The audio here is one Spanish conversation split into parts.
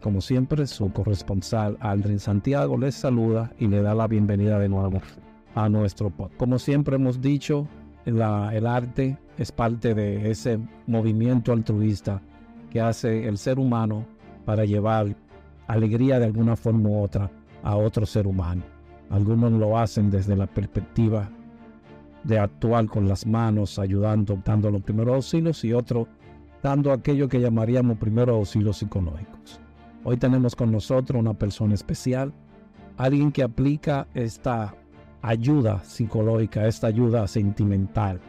como siempre, su corresponsal Aldrin Santiago les saluda y le da la bienvenida de nuevo a nuestro podcast. Como siempre hemos dicho, el arte es parte de ese movimiento altruista que hace el ser humano para llevar alegría de alguna forma u otra a otro ser humano. Algunos lo hacen desde la perspectiva de actuar con las manos, ayudando, dando los primeros auxilios y otros dando aquello que llamaríamos primeros auxilios psicológicos. Hoy tenemos con nosotros una persona especial, alguien que aplica esta ayuda psicológica, esta ayuda sentimental,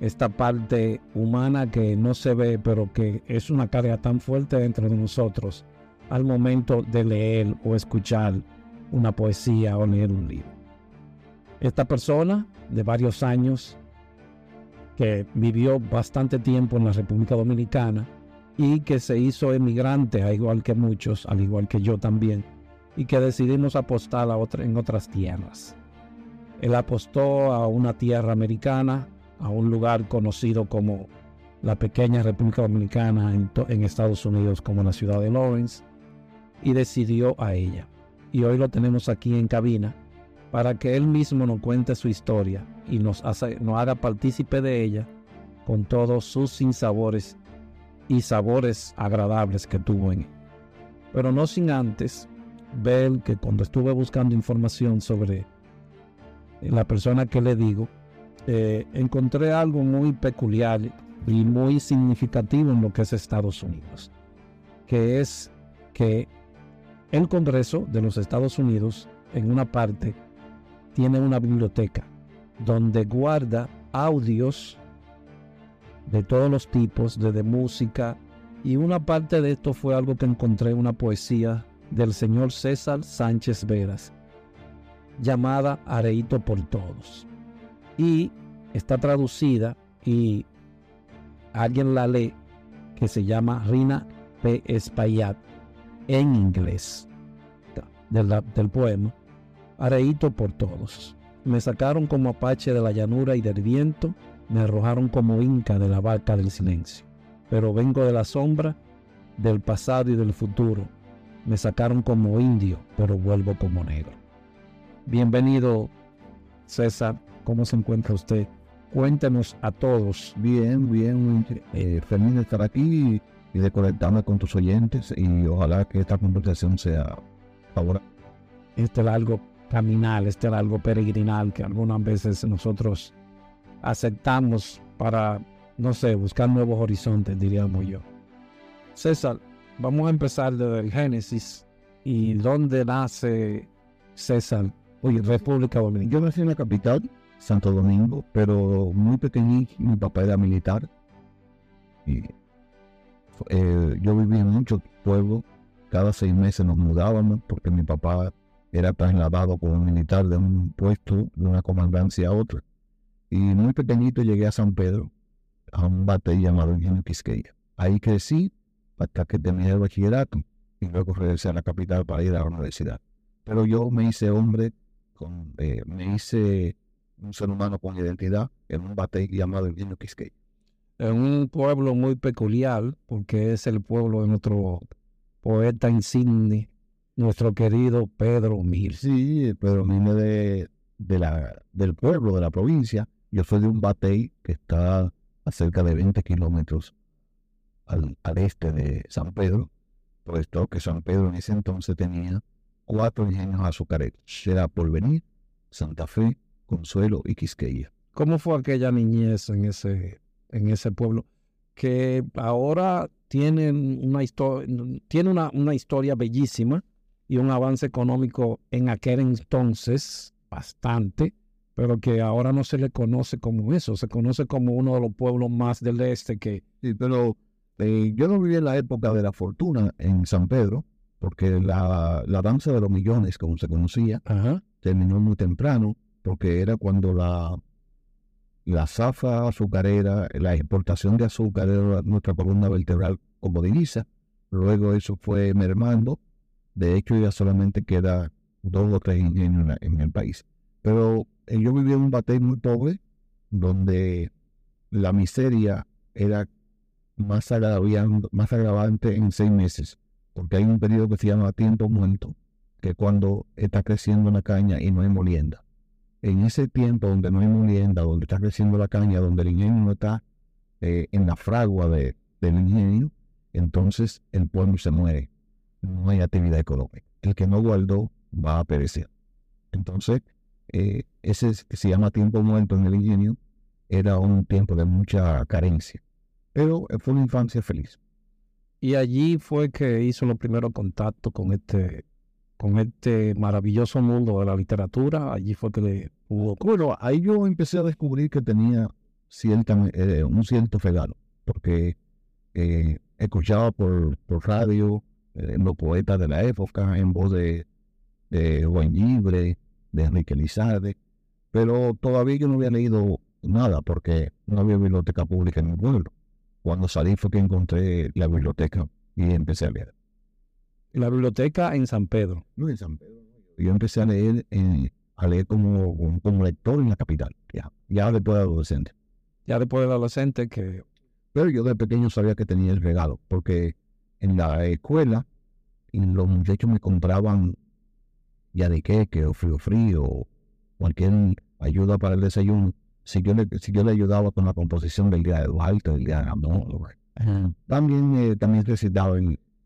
esta parte humana que no se ve, pero que es una carga tan fuerte dentro de nosotros al momento de leer o escuchar una poesía o leer un libro. Esta persona de varios años que vivió bastante tiempo en la República Dominicana y que se hizo emigrante, al igual que muchos, al igual que yo también, y que decidimos apostar en otras tierras. Él apostó a una tierra americana, a un lugar conocido como la pequeña República Dominicana en, en Estados Unidos, como la ciudad de Lawrence, y decidió a ella. Y hoy lo tenemos aquí en cabina para que él mismo nos cuente su historia y nos, haga partícipe de ella con todos sus sinsabores y sabores agradables que tuvo en él. Pero no sin antes ver que cuando estuve buscando información sobre la persona que le digo, eh, encontré algo muy peculiar y muy significativo en lo que es Estados Unidos, que es que el Congreso de los Estados Unidos, en una parte, tiene una biblioteca donde guarda audios de todos los tipos, desde música, y una parte de esto fue algo que encontré en una poesía del señor César Sánchez Veras, llamada Areito por Todos. Y está traducida y alguien la lee, que se llama Rina P. Espaillat, en inglés, del poema. Areíto por todos. Me sacaron como apache de la llanura y del viento, me arrojaron como inca de la barca del silencio. Pero vengo de la sombra, del pasado y del futuro. Me sacaron como indio, pero vuelvo como negro. Bienvenido, César. ¿Cómo se encuentra usted? Cuéntenos a todos. Bien, bien. Eh, feliz de estar aquí y de conectarme con tus oyentes y ojalá que esta conversación sea favorable. Este largo caminar, este algo peregrinal que algunas veces nosotros aceptamos para, no sé, buscar nuevos horizontes, diríamos yo. César, vamos a empezar desde el Génesis y dónde nace César, oye, República Dominicana. Yo nací en la capital, Santo Domingo, pero muy pequeñito, mi papá era militar y eh, yo vivía en muchos pueblos, cada seis meses nos mudábamos porque mi papá era trasladado como militar de un puesto, de una comandancia a otra. Y muy pequeñito llegué a San Pedro, a un batey llamado Ingenio Quisqueya. Ahí crecí hasta que terminé el bachillerato y luego regresé a la capital para ir a la universidad. Pero yo me hice hombre, con, eh, me hice un ser humano con identidad en un batey llamado Ingenio Quisqueya. En un pueblo muy peculiar, porque es el pueblo de nuestro poeta insigne, nuestro querido Pedro Mil. Sí, Pedro Mil de, de la, del pueblo, de la provincia. Yo soy de un batey que está a cerca de 20 kilómetros al, al, este de San Pedro, puesto que San Pedro en ese entonces tenía cuatro ingenios azucareros. Era Porvenir, Santa Fe, Consuelo y Quisqueya. ¿Cómo fue aquella niñez en ese, en ese pueblo? Que ahora tienen una, historia tiene una, una historia bellísima, y un avance económico en aquel entonces bastante, pero que ahora no se le conoce como eso, se conoce como uno de los pueblos más del este que... Sí, pero eh, yo no viví en la época de la fortuna en San Pedro, porque la, la danza de los millones, como se conocía, terminó muy temprano, porque era cuando la, la zafa azucarera, la exportación de azúcar era nuestra columna vertebral como divisa, luego eso fue mermando de hecho, ya solamente queda dos o tres ingenios en, el país. Pero eh, yo vivía en un batey muy pobre, donde la miseria era más más agravante en seis meses, porque hay un periodo que se llama tiempo muerto, que cuando está creciendo la caña y no hay molienda. En ese tiempo donde no hay molienda, donde está creciendo la caña, donde el ingenio no está eh, en la fragua de, del ingenio, entonces el pueblo se muere. No hay actividad económica. El que no guardó va a perecer. Entonces, eh, ese se llama tiempo muerto en el ingenio era un tiempo de mucha carencia. Pero fue una infancia feliz. Y allí fue que hizo los primeros contactos con este, con este maravilloso mundo de la literatura. Allí fue que le hubo. Bueno, ahí yo empecé a descubrir que tenía cierta, eh, un cierto regalo, porque eh, escuchaba por, por radio los poetas de la época en voz de, de Juan Libre, de Enrique Lizarde, pero todavía yo no había leído nada porque no había biblioteca pública en el pueblo. Cuando salí fue que encontré la biblioteca y empecé a leer. La biblioteca en San Pedro. No, en San Pedro. Yo empecé a leer, a leer como, como, lector en la capital, ya, ya después de adolescente. Ya después de adolescente que... Pero yo de pequeño sabía que tenía el regalo, porque en la escuela los muchachos me compraban ya de queque o frío frío, cualquier ayuda para el desayuno si yo le, si yo le ayudaba con la composición del día de Duarte, del día de amor. También, eh, también recitaba,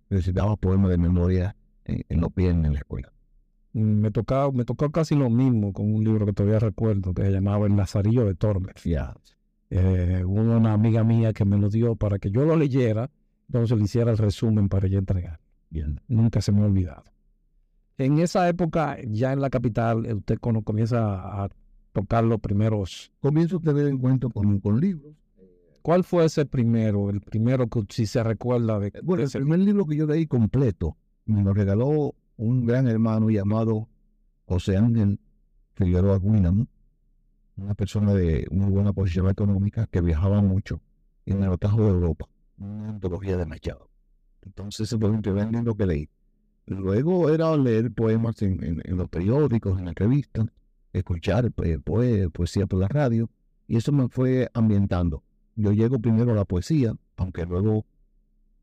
recitaba poemas de memoria en, los pies en la escuela. Me tocaba, me tocó casi lo mismo con un libro que todavía recuerdo, que se llamaba El Lazarillo de Tormes. Eh, una amiga mía que me lo dio para que yo lo leyera, entonces le hiciera el resumen para ella entregar. Nunca se me ha olvidado. En esa época, ya en la capital, usted cuando comienza a tocar los primeros. Comienzo a tener encuentro con, con libros. ¿Cuál fue ese primero? El primero que si se recuerda de. Bueno, el primer libro que yo leí completo me lo regaló un gran hermano llamado José Ángel Figueroa Guinam, una persona de muy buena posición económica que viajaba mucho en el trajo de Europa, una antología de Machado. Entonces ese fue primer libro que leí. Luego era leer poemas en, en los periódicos, en las revistas escuchar pues, poesía por la radio, y eso me fue ambientando. Yo llego primero a la poesía, aunque luego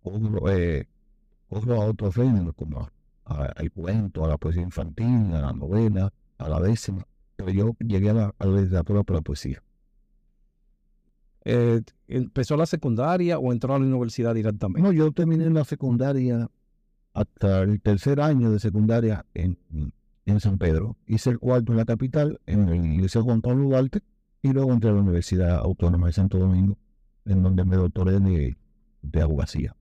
cojo, eh, a otros géneros, como al cuento, a la poesía infantil, a la novela, a la décima, pero yo llegué a la, por la poesía. Eh, ¿Empezó la secundaria o entró a la universidad directamente? No, yo terminé la secundaria hasta el tercer año de secundaria en, en San Pedro. Hice el cuarto en la capital, en el Liceo Juan Pablo Duarte, y luego entré a la Universidad Autónoma de Santo Domingo, en donde me doctoré de, de abogacía.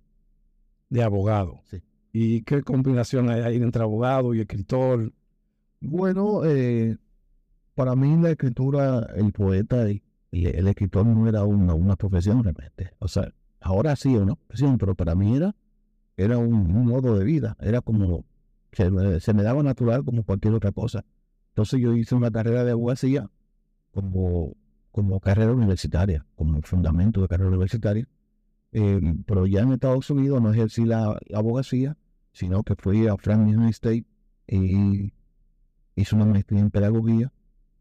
De abogado. Sí. ¿Y qué combinación hay ahí entre abogado y escritor? Bueno, eh, para mí la escritura, el poeta y, el escritor no era una, una profesión realmente. O sea, ahora sí una profesión, pero para mí era, era un modo de vida. Era como se, me daba natural como cualquier otra cosa. Entonces yo hice una carrera de abogacía como, como carrera universitaria, como fundamento de carrera universitaria. Eh, pero ya en Estados Unidos no ejercí la, abogacía, sino que fui a Franklin State y hice una maestría en pedagogía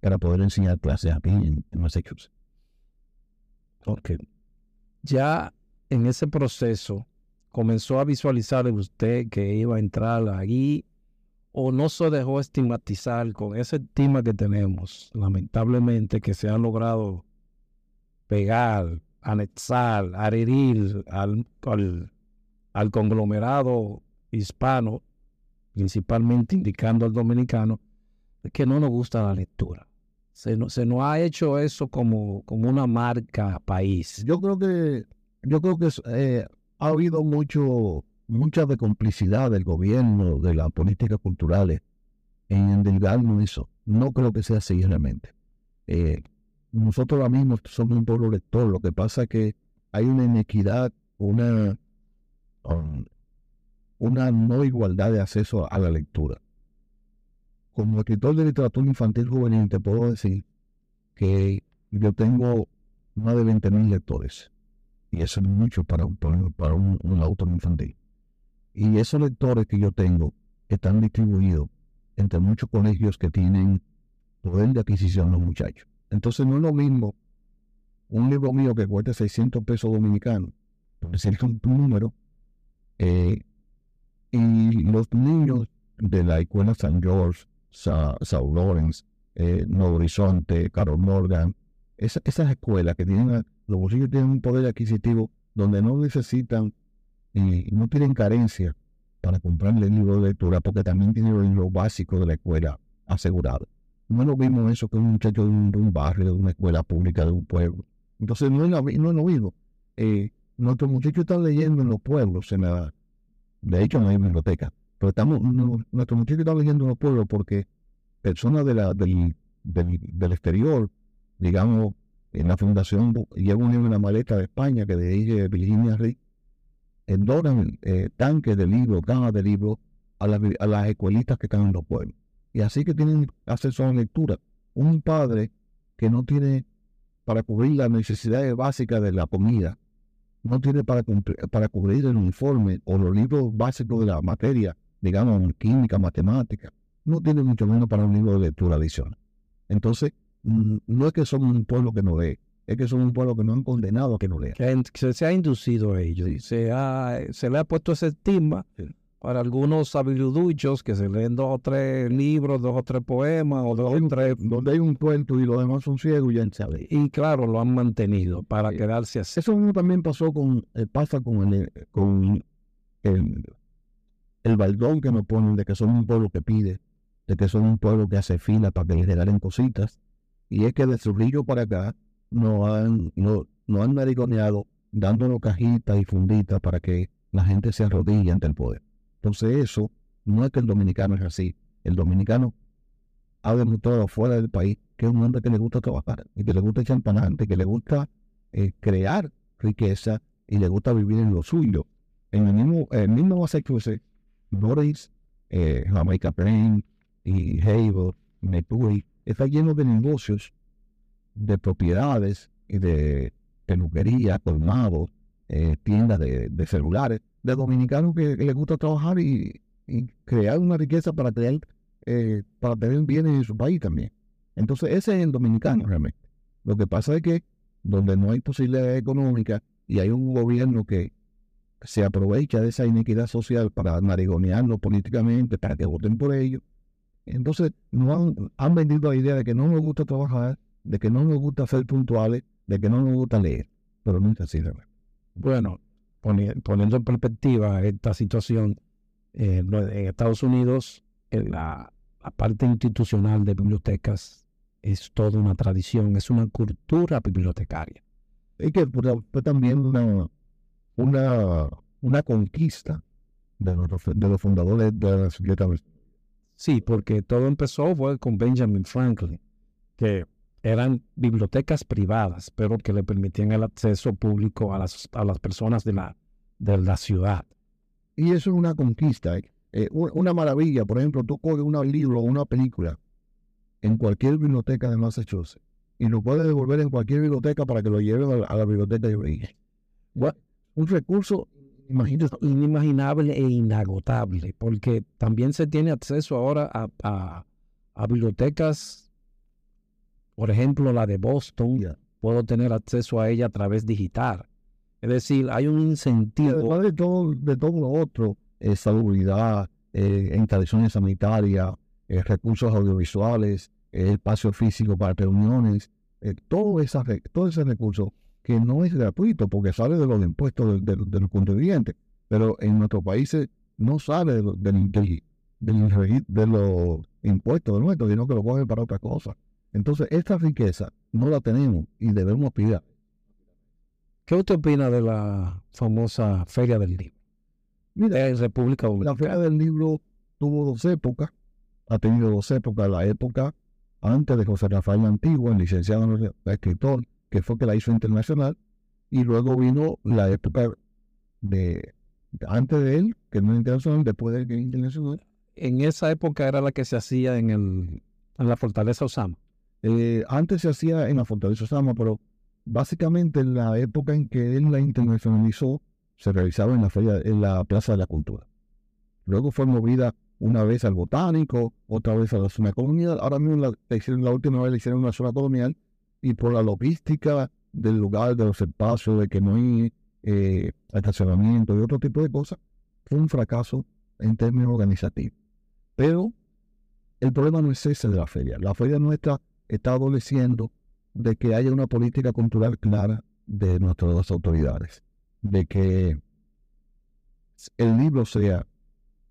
para poder enseñar clases aquí en Massachusetts. Ok. Ya en ese proceso, comenzó a visualizar usted que iba a entrar allí o no se dejó estigmatizar con ese estima que tenemos, lamentablemente, que se ha logrado pegar, anexar, adherir al, al, conglomerado hispano, principalmente indicando al dominicano, que no nos gusta la lectura. Se, se nos ha hecho eso como, como una marca país. Yo creo que, yo creo que eh, ha habido mucho, mucha de complicidad del gobierno, de las políticas culturales en endilgarnos eso. No creo que sea así realmente. Eh, nosotros ahora mismo somos un pueblo lector. Lo que pasa es que hay una inequidad, una, um, una no igualdad de acceso a la lectura. Como escritor de literatura infantil juvenil te puedo decir que yo tengo más de 20.000 lectores. Y eso es mucho para, un, un, autor infantil. Y esos lectores que yo tengo están distribuidos entre muchos colegios que tienen poder de adquisición los muchachos. Entonces no es lo mismo un libro mío que cueste 600 pesos dominicanos por decirte un, número, eh, y los niños de la escuela San George, Sa, Saul Lawrence, eh, Nuevo Horizonte, Carol Morgan, esas escuelas que tienen, los bolsillos tienen un poder adquisitivo donde no necesitan y no tienen carencia para comprarle libros de lectura porque también tienen los libros básicos de la escuela asegurados. No es lo mismo eso que un muchacho de un, barrio, de una escuela pública, de un pueblo. Entonces no es lo, no es lo mismo. Eh, nuestros muchachos están leyendo en los pueblos, en la, de hecho no hay biblioteca, pero estamos, nuestros muchachos están leyendo en los pueblos porque personas de la, del, del, exterior, digamos, en la fundación llevan un libro en la maleta de España que ella Virginia Rick, donan eh, tanques de libros, cajas de libros a, a las escuelitas que están en los pueblos. Y así que tienen acceso a la lectura. Un padre que no tiene para cubrir las necesidades básicas de la comida, no tiene para, para cubrir el uniforme o los libros básicos de la materia, digamos, química, matemática, no tiene mucho menos para un libro de lectura adicional. Entonces, mm, no es que somos un pueblo que no lee, es que somos un pueblo que no han condenado a que no lea. Que se, ha inducido a ello, se, ha, se le ha puesto ese estigma para algunos sabiduchos que se leen dos o tres libros, dos o tres poemas, o dos o tres... Donde hay un cuento y los demás son ciegos, ya sabe. Y claro, lo han mantenido para quedarse así. Eso mismo también pasó con, eh, pasa con el, con el, el baldón que nos ponen de que son un pueblo que pide, de que son un pueblo que hace fila para que les regalen cositas. Y es que de Trujillo para acá no han, no, no han dándonos cajitas y funditas para que la gente se arrodille ante el poder. Entonces eso no es que el dominicano es así. El dominicano ha demostrado fuera del país que es un hombre que le gusta trabajar y que le gusta echar para que le gusta eh, crear riqueza y le gusta vivir en lo suyo. En el mismo, el mismo Massachusetts, Boris, eh, Jamaica Plain y Havel, Metui, está lleno de negocios, de propiedades y de peluquería, colmados, eh, tiendas de, celulares, de dominicanos que, les gusta trabajar y, crear una riqueza para crear, eh, para tener bienes en su país también. Entonces, ese es el dominicano realmente. Lo que pasa es que donde no hay posibilidad económica y hay un gobierno que se aprovecha de esa inequidad social para marigonearlo políticamente, para que voten por ellos, entonces no han, han vendido la idea de que no nos gusta trabajar, de que no nos gusta ser puntuales, de que no nos gusta leer. Pero no es así. Bueno, poniendo en perspectiva esta situación, eh, en Estados Unidos la, parte institucional de bibliotecas es toda una tradición, es una cultura bibliotecaria. Y que también una, una, una conquista de los, de los fundadores de las bibliotecas. Sí, porque todo empezó fue con Benjamin Franklin, que eran bibliotecas privadas, pero que le permitían el acceso público a las, a las personas de la, de la ciudad. Y eso es una conquista, ¿eh? Eh, una maravilla. Por ejemplo, tú coges un libro o una película en cualquier biblioteca de Massachusetts y lo puedes devolver en cualquier biblioteca para que lo lleven a la, biblioteca de origen. Un recurso inimaginable e inagotable, porque también se tiene acceso ahora a, a bibliotecas por ejemplo, la de Boston, puedo tener acceso a ella a través digital. Es decir, hay un incentivo. Además de todo, de todo lo otro, eh, salubridad, eh, instalaciones sanitarias, eh, recursos audiovisuales, espacio físico para reuniones, todo, esa, todo ese recurso que no es gratuito porque sale de los impuestos de, los contribuyentes, pero en nuestros países no sale de, de, de los impuestos de nuestros, sino que lo cogen para otra cosa. Entonces, esta riqueza no la tenemos y debemos pillar. ¿Qué usted opina de la famosa Feria del Libro? Mira, en República Dominicana. La Feria del Libro tuvo dos épocas, ha tenido dos épocas. La época antes de José Rafael Antiguo, el licenciado escritor, que fue que la hizo internacional, y luego vino la época de antes de él, que no es internacional, después de que es internacional. En esa época era la que se hacía en, el, en la Fortaleza Osama. Eh, antes se hacía en la Fortaleza Osama, pero básicamente en la época en que él la internacionalizó, se realizaba en la, feria, en la Plaza de la Cultura. Luego fue movida una vez al Botánico, otra vez a la zona colonial. Ahora mismo la, la última vez la hicieron en la zona colonial y por la logística del lugar, de los espacios, de que no hay eh, estacionamiento y otro tipo de cosas, fue un fracaso en términos organizativos. Pero el problema no es ese de la feria. La feria nuestra está adoleciendo de que haya una política cultural clara de nuestras autoridades, de que el libro sea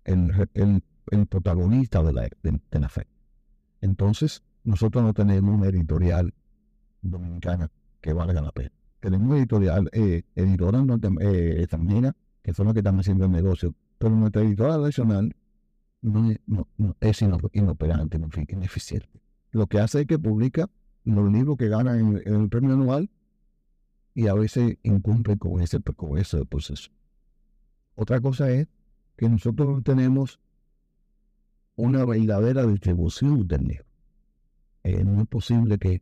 el, protagonista de la, de, la fe. Entonces, nosotros no tenemos una editorial dominicana que valga la pena. Tenemos editorial, eh, editora eh, extranjera, que son las que están haciendo el negocio, pero nuestra editora nacional no, es inoperante, no, ineficiente. Lo que hace es que publica los libros que ganan en, el premio anual y a veces incumple con ese, con ese proceso. Otra cosa es que nosotros no tenemos una verdadera distribución del libro. Eh, no es posible que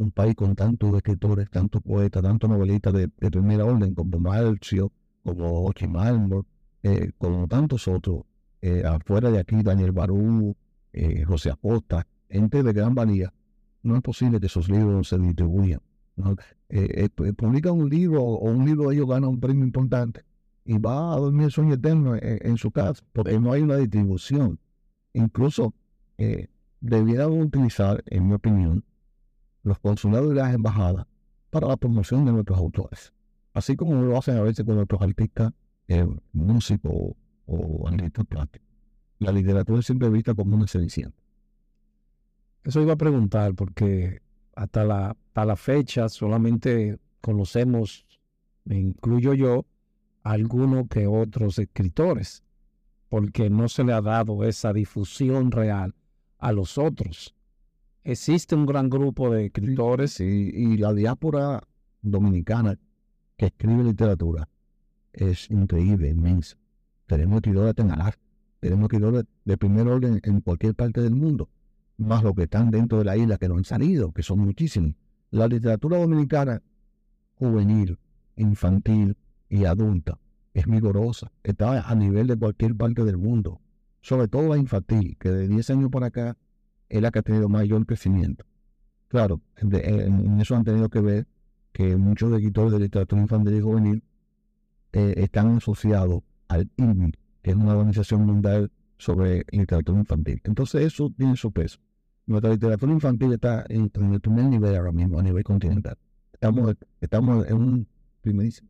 un país con tantos escritores, tantos poetas, tantos novelistas de, primera orden, como Marcio, como Ochi eh, como tantos otros, eh, afuera de aquí, Daniel Barú, eh, José Acosta, gente de gran valía, no es posible que esos libros se distribuyan. Eh, publican un libro o un libro de ellos gana un premio importante y va a dormir el sueño eterno en, su casa, porque no hay una distribución. Incluso debieran utilizar, en mi opinión, los consulados y las embajadas para la promoción de nuestros autores. Así como lo hacen a veces con nuestros artistas, músicos o artistas plásticos. La literatura es siempre vista como una cenicienta. Eso iba a preguntar, porque hasta la, hasta la fecha solamente conocemos, me incluyo yo, algunos que otros escritores, porque no se le ha dado esa difusión real a los otros. Existe un gran grupo de escritores. y la diáspora dominicana que escribe literatura es increíble, inmensa. Tenemos escritores de Tenalar, tenemos escritores de primer orden en cualquier parte del mundo, más los que están dentro de la isla que no han salido, que son muchísimos. La literatura dominicana juvenil, infantil y adulta es vigorosa, está a nivel de cualquier parte del mundo, sobre todo la infantil, que de 10 años para acá es la que ha tenido mayor crecimiento. Claro, en eso han tenido que ver que muchos escritores de literatura infantil y juvenil eh, están asociados al INMI, que es una organización mundial sobre literatura infantil. Entonces eso tiene su peso. Nuestra literatura infantil está en, el primer nivel ahora mismo, a nivel continental. Estamos, estamos en un primerísimo.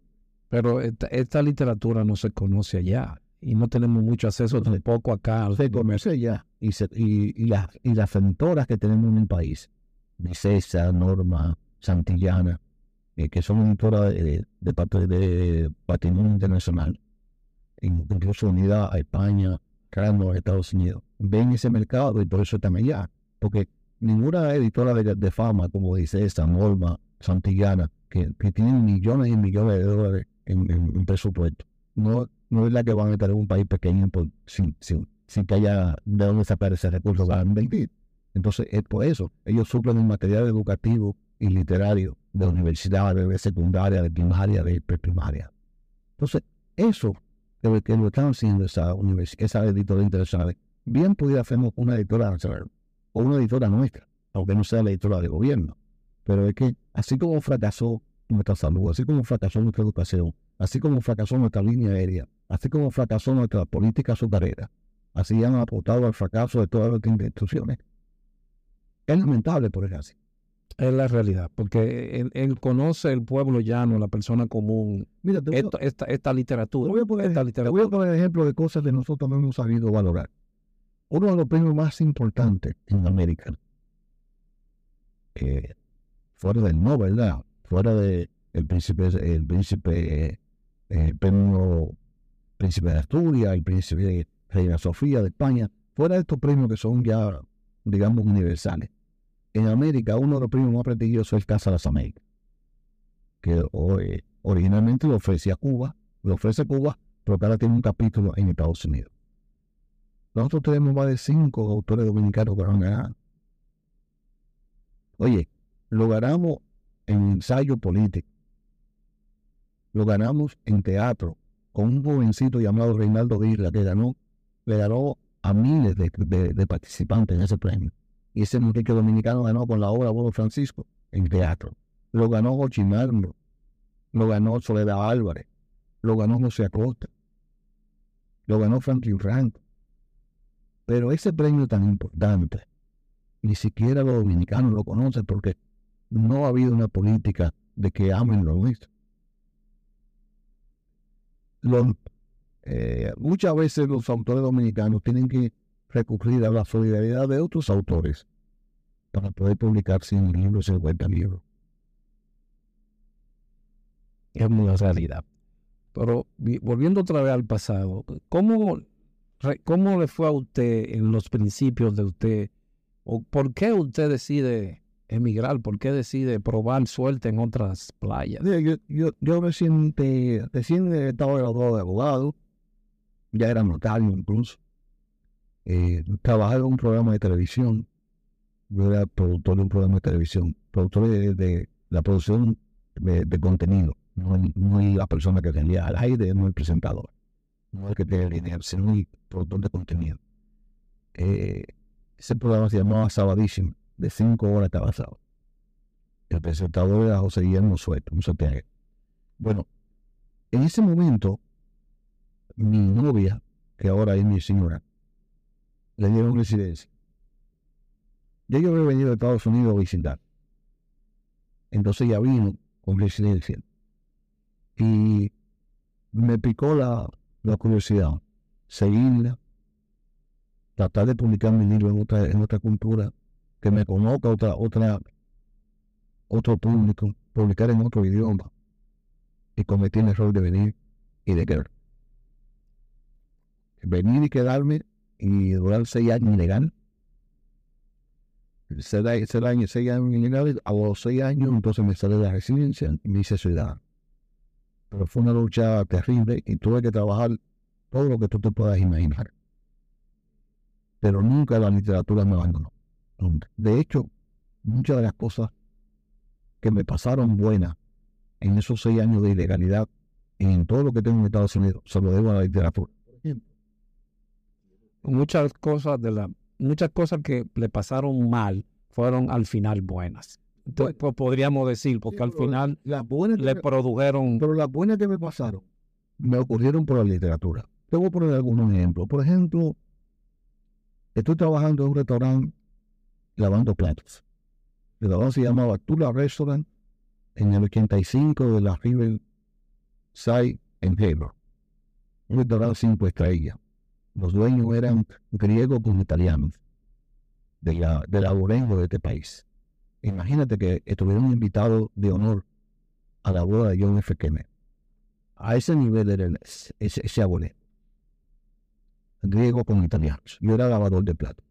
Pero esta, literatura no se conoce allá y no tenemos mucho acceso tampoco acá. Se conoce allá y, y, las, y las centoras que tenemos en el país, César, Norma, Santillana, eh, que son editoras de, de, parte de Patrimonio Internacional, incluso unida a España, a Estados Unidos, ven ese mercado y por eso están allá. Porque ninguna editora de, fama, como dice esta, Norma, Santillana, que, que tienen millones y millones de dólares en, presupuesto, no, no es la que van a estar en un país pequeño sin, sin, sin, que haya de dónde sacar ese recurso para invertir. Entonces, es por eso. Ellos suplen el material educativo y literario de universidades, de secundaria, de primaria, de preprimaria. Entonces, eso que, que lo están haciendo esa, esa editora internacional, bien pudiera hacer una editora o una editora nuestra, aunque no sea la editora de gobierno. Pero es que así como fracasó nuestra salud, así como fracasó nuestra educación, así como fracasó nuestra línea aérea, así como fracasó nuestra política azucarera, así han aportado al fracaso de todas las instituciones. Es lamentable por eso así. Es la realidad, porque él, conoce el pueblo llano, la persona común, Mira, esta, esta, literatura. Voy a poner, voy a poner ejemplo de cosas que nosotros no hemos sabido valorar. Uno de los premios más importantes en América, eh, fuera del no, ¿verdad? Fuera de el príncipe, el príncipe, eh, premio príncipe de Asturias, el príncipe de Reina Sofía de España, fuera de estos premios que son ya, digamos, universales en América uno de los premios más prestigiosos es Casa de las Américas, que eh, originalmente lo ofrecía Cuba, lo ofrece Cuba, pero ahora tiene un capítulo en Estados Unidos. Nosotros tenemos más de cinco autores dominicanos que han ganado. Oye, lo ganamos en ensayo político, lo ganamos en teatro, con un jovencito llamado Reinaldo Virla, que ganó, le ganó a miles de participantes en ese premio. Y ese muchacho dominicano ganó con la obra Abuelo Francisco en teatro. Lo ganó Jochimarmo lo ganó Soledad Álvarez, lo ganó José Acosta, lo ganó Franklin Franco. Pero ese premio tan importante, ni siquiera los dominicanos lo conocen porque no ha habido una política de que amen lo nuestro. Eh, muchas veces los autores dominicanos tienen que recurrir a la solidaridad de otros autores para poder publicar 100 libros, 50 libros. Es una realidad. Pero volviendo otra vez al pasado, ¿cómo, ¿cómo le fue a usted en los principios de usted? ¿O por qué usted decide emigrar? ¿Por qué decide probar suerte en otras playas? Yo, yo, yo recién, recién estaba graduado de abogado, ya era notario incluso. Eh, trabajaba en un programa de televisión. Yo era productor de un programa de televisión, productor de, la producción de contenido no, es la persona que tenía al aire, no el presentador, no el que tiene el dinero, sino el productor de contenido. Eh, ese programa se llamaba Sabadísimo, de cinco horas estaba sábado. El presentador era José Guillermo Sueto, un CPA. Bueno, en ese momento, mi novia, que ahora es mi señora, le dieron residencia. Ya yo había venido a Estados Unidos a visitar. Entonces ya vino con residencia. Y me picó la, curiosidad, seguirla, tratar de publicar mi libro en otra, en otra cultura, que me conozca otra, otra, otro público, publicar en otro idioma. Y cometí el error de venir y de quedar. Venir y quedarme y durar seis años ilegal. Seis, años, seis años ilegal, a los seis años entonces me sale de la residencia y me hice ciudadano pero fue una lucha terrible y tuve que trabajar todo lo que tú te puedas imaginar. Pero nunca la literatura me abandonó. De hecho, muchas de las cosas que me pasaron buenas en esos seis años de ilegalidad en todo lo que tengo en Estados Unidos se lo debo a la literatura. Muchas cosas de la, muchas cosas que le pasaron mal fueron al final buenas podríamos decir, porque al final le produjeron... Pero las buenas que me pasaron me ocurrieron por la literatura. Te voy a poner algunos ejemplos. Por ejemplo, estoy trabajando en un restaurante lavando platos. El restaurante se llamaba Tula Restaurant en el 85 de la River Side en Hebron. Un restaurante cinco estrellas. Los dueños eran griegos con italianos de la, de la de este país. Imagínate que estuvieron invitados de honor a la boda de John F. Kennedy. A ese nivel era ese, ese abuelo. Griego con italianos. Yo era lavador de platos.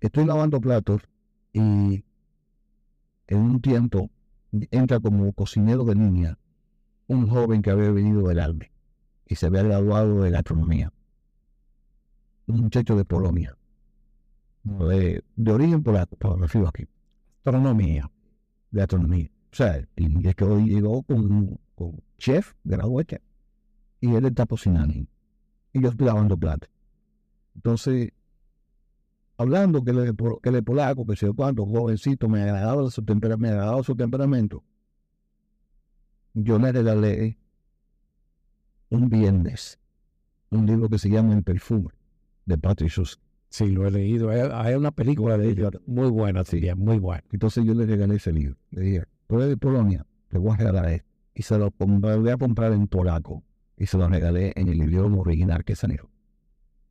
Estoy lavando platos y en un tiempo entra como cocinero de niña un joven que había venido del ALME y se había graduado de gastronomía. Un muchacho de Polonia de, origen polaco, pero refiero aquí. Astronomía. De astronomía. O sea, y es que hoy llegó con, con chef, graduado chef, y él está cocinando. Y yo estoy lavando plata. Entonces, hablando que él, que polaco, que sé cuánto, jovencito, me agradaba su, me agradaba su temperamento, yo le regalé un viernes un libro que se llama El perfume de Patrick Sí, lo he leído. Hay, una película de ellos muy buena, sí, muy buena. Entonces yo le regalé ese libro. Le dije, tú eres de Polonia, te voy a regalar esto. Y se lo voy a comprar en polaco. Y se lo regalé en el idioma original que sanero.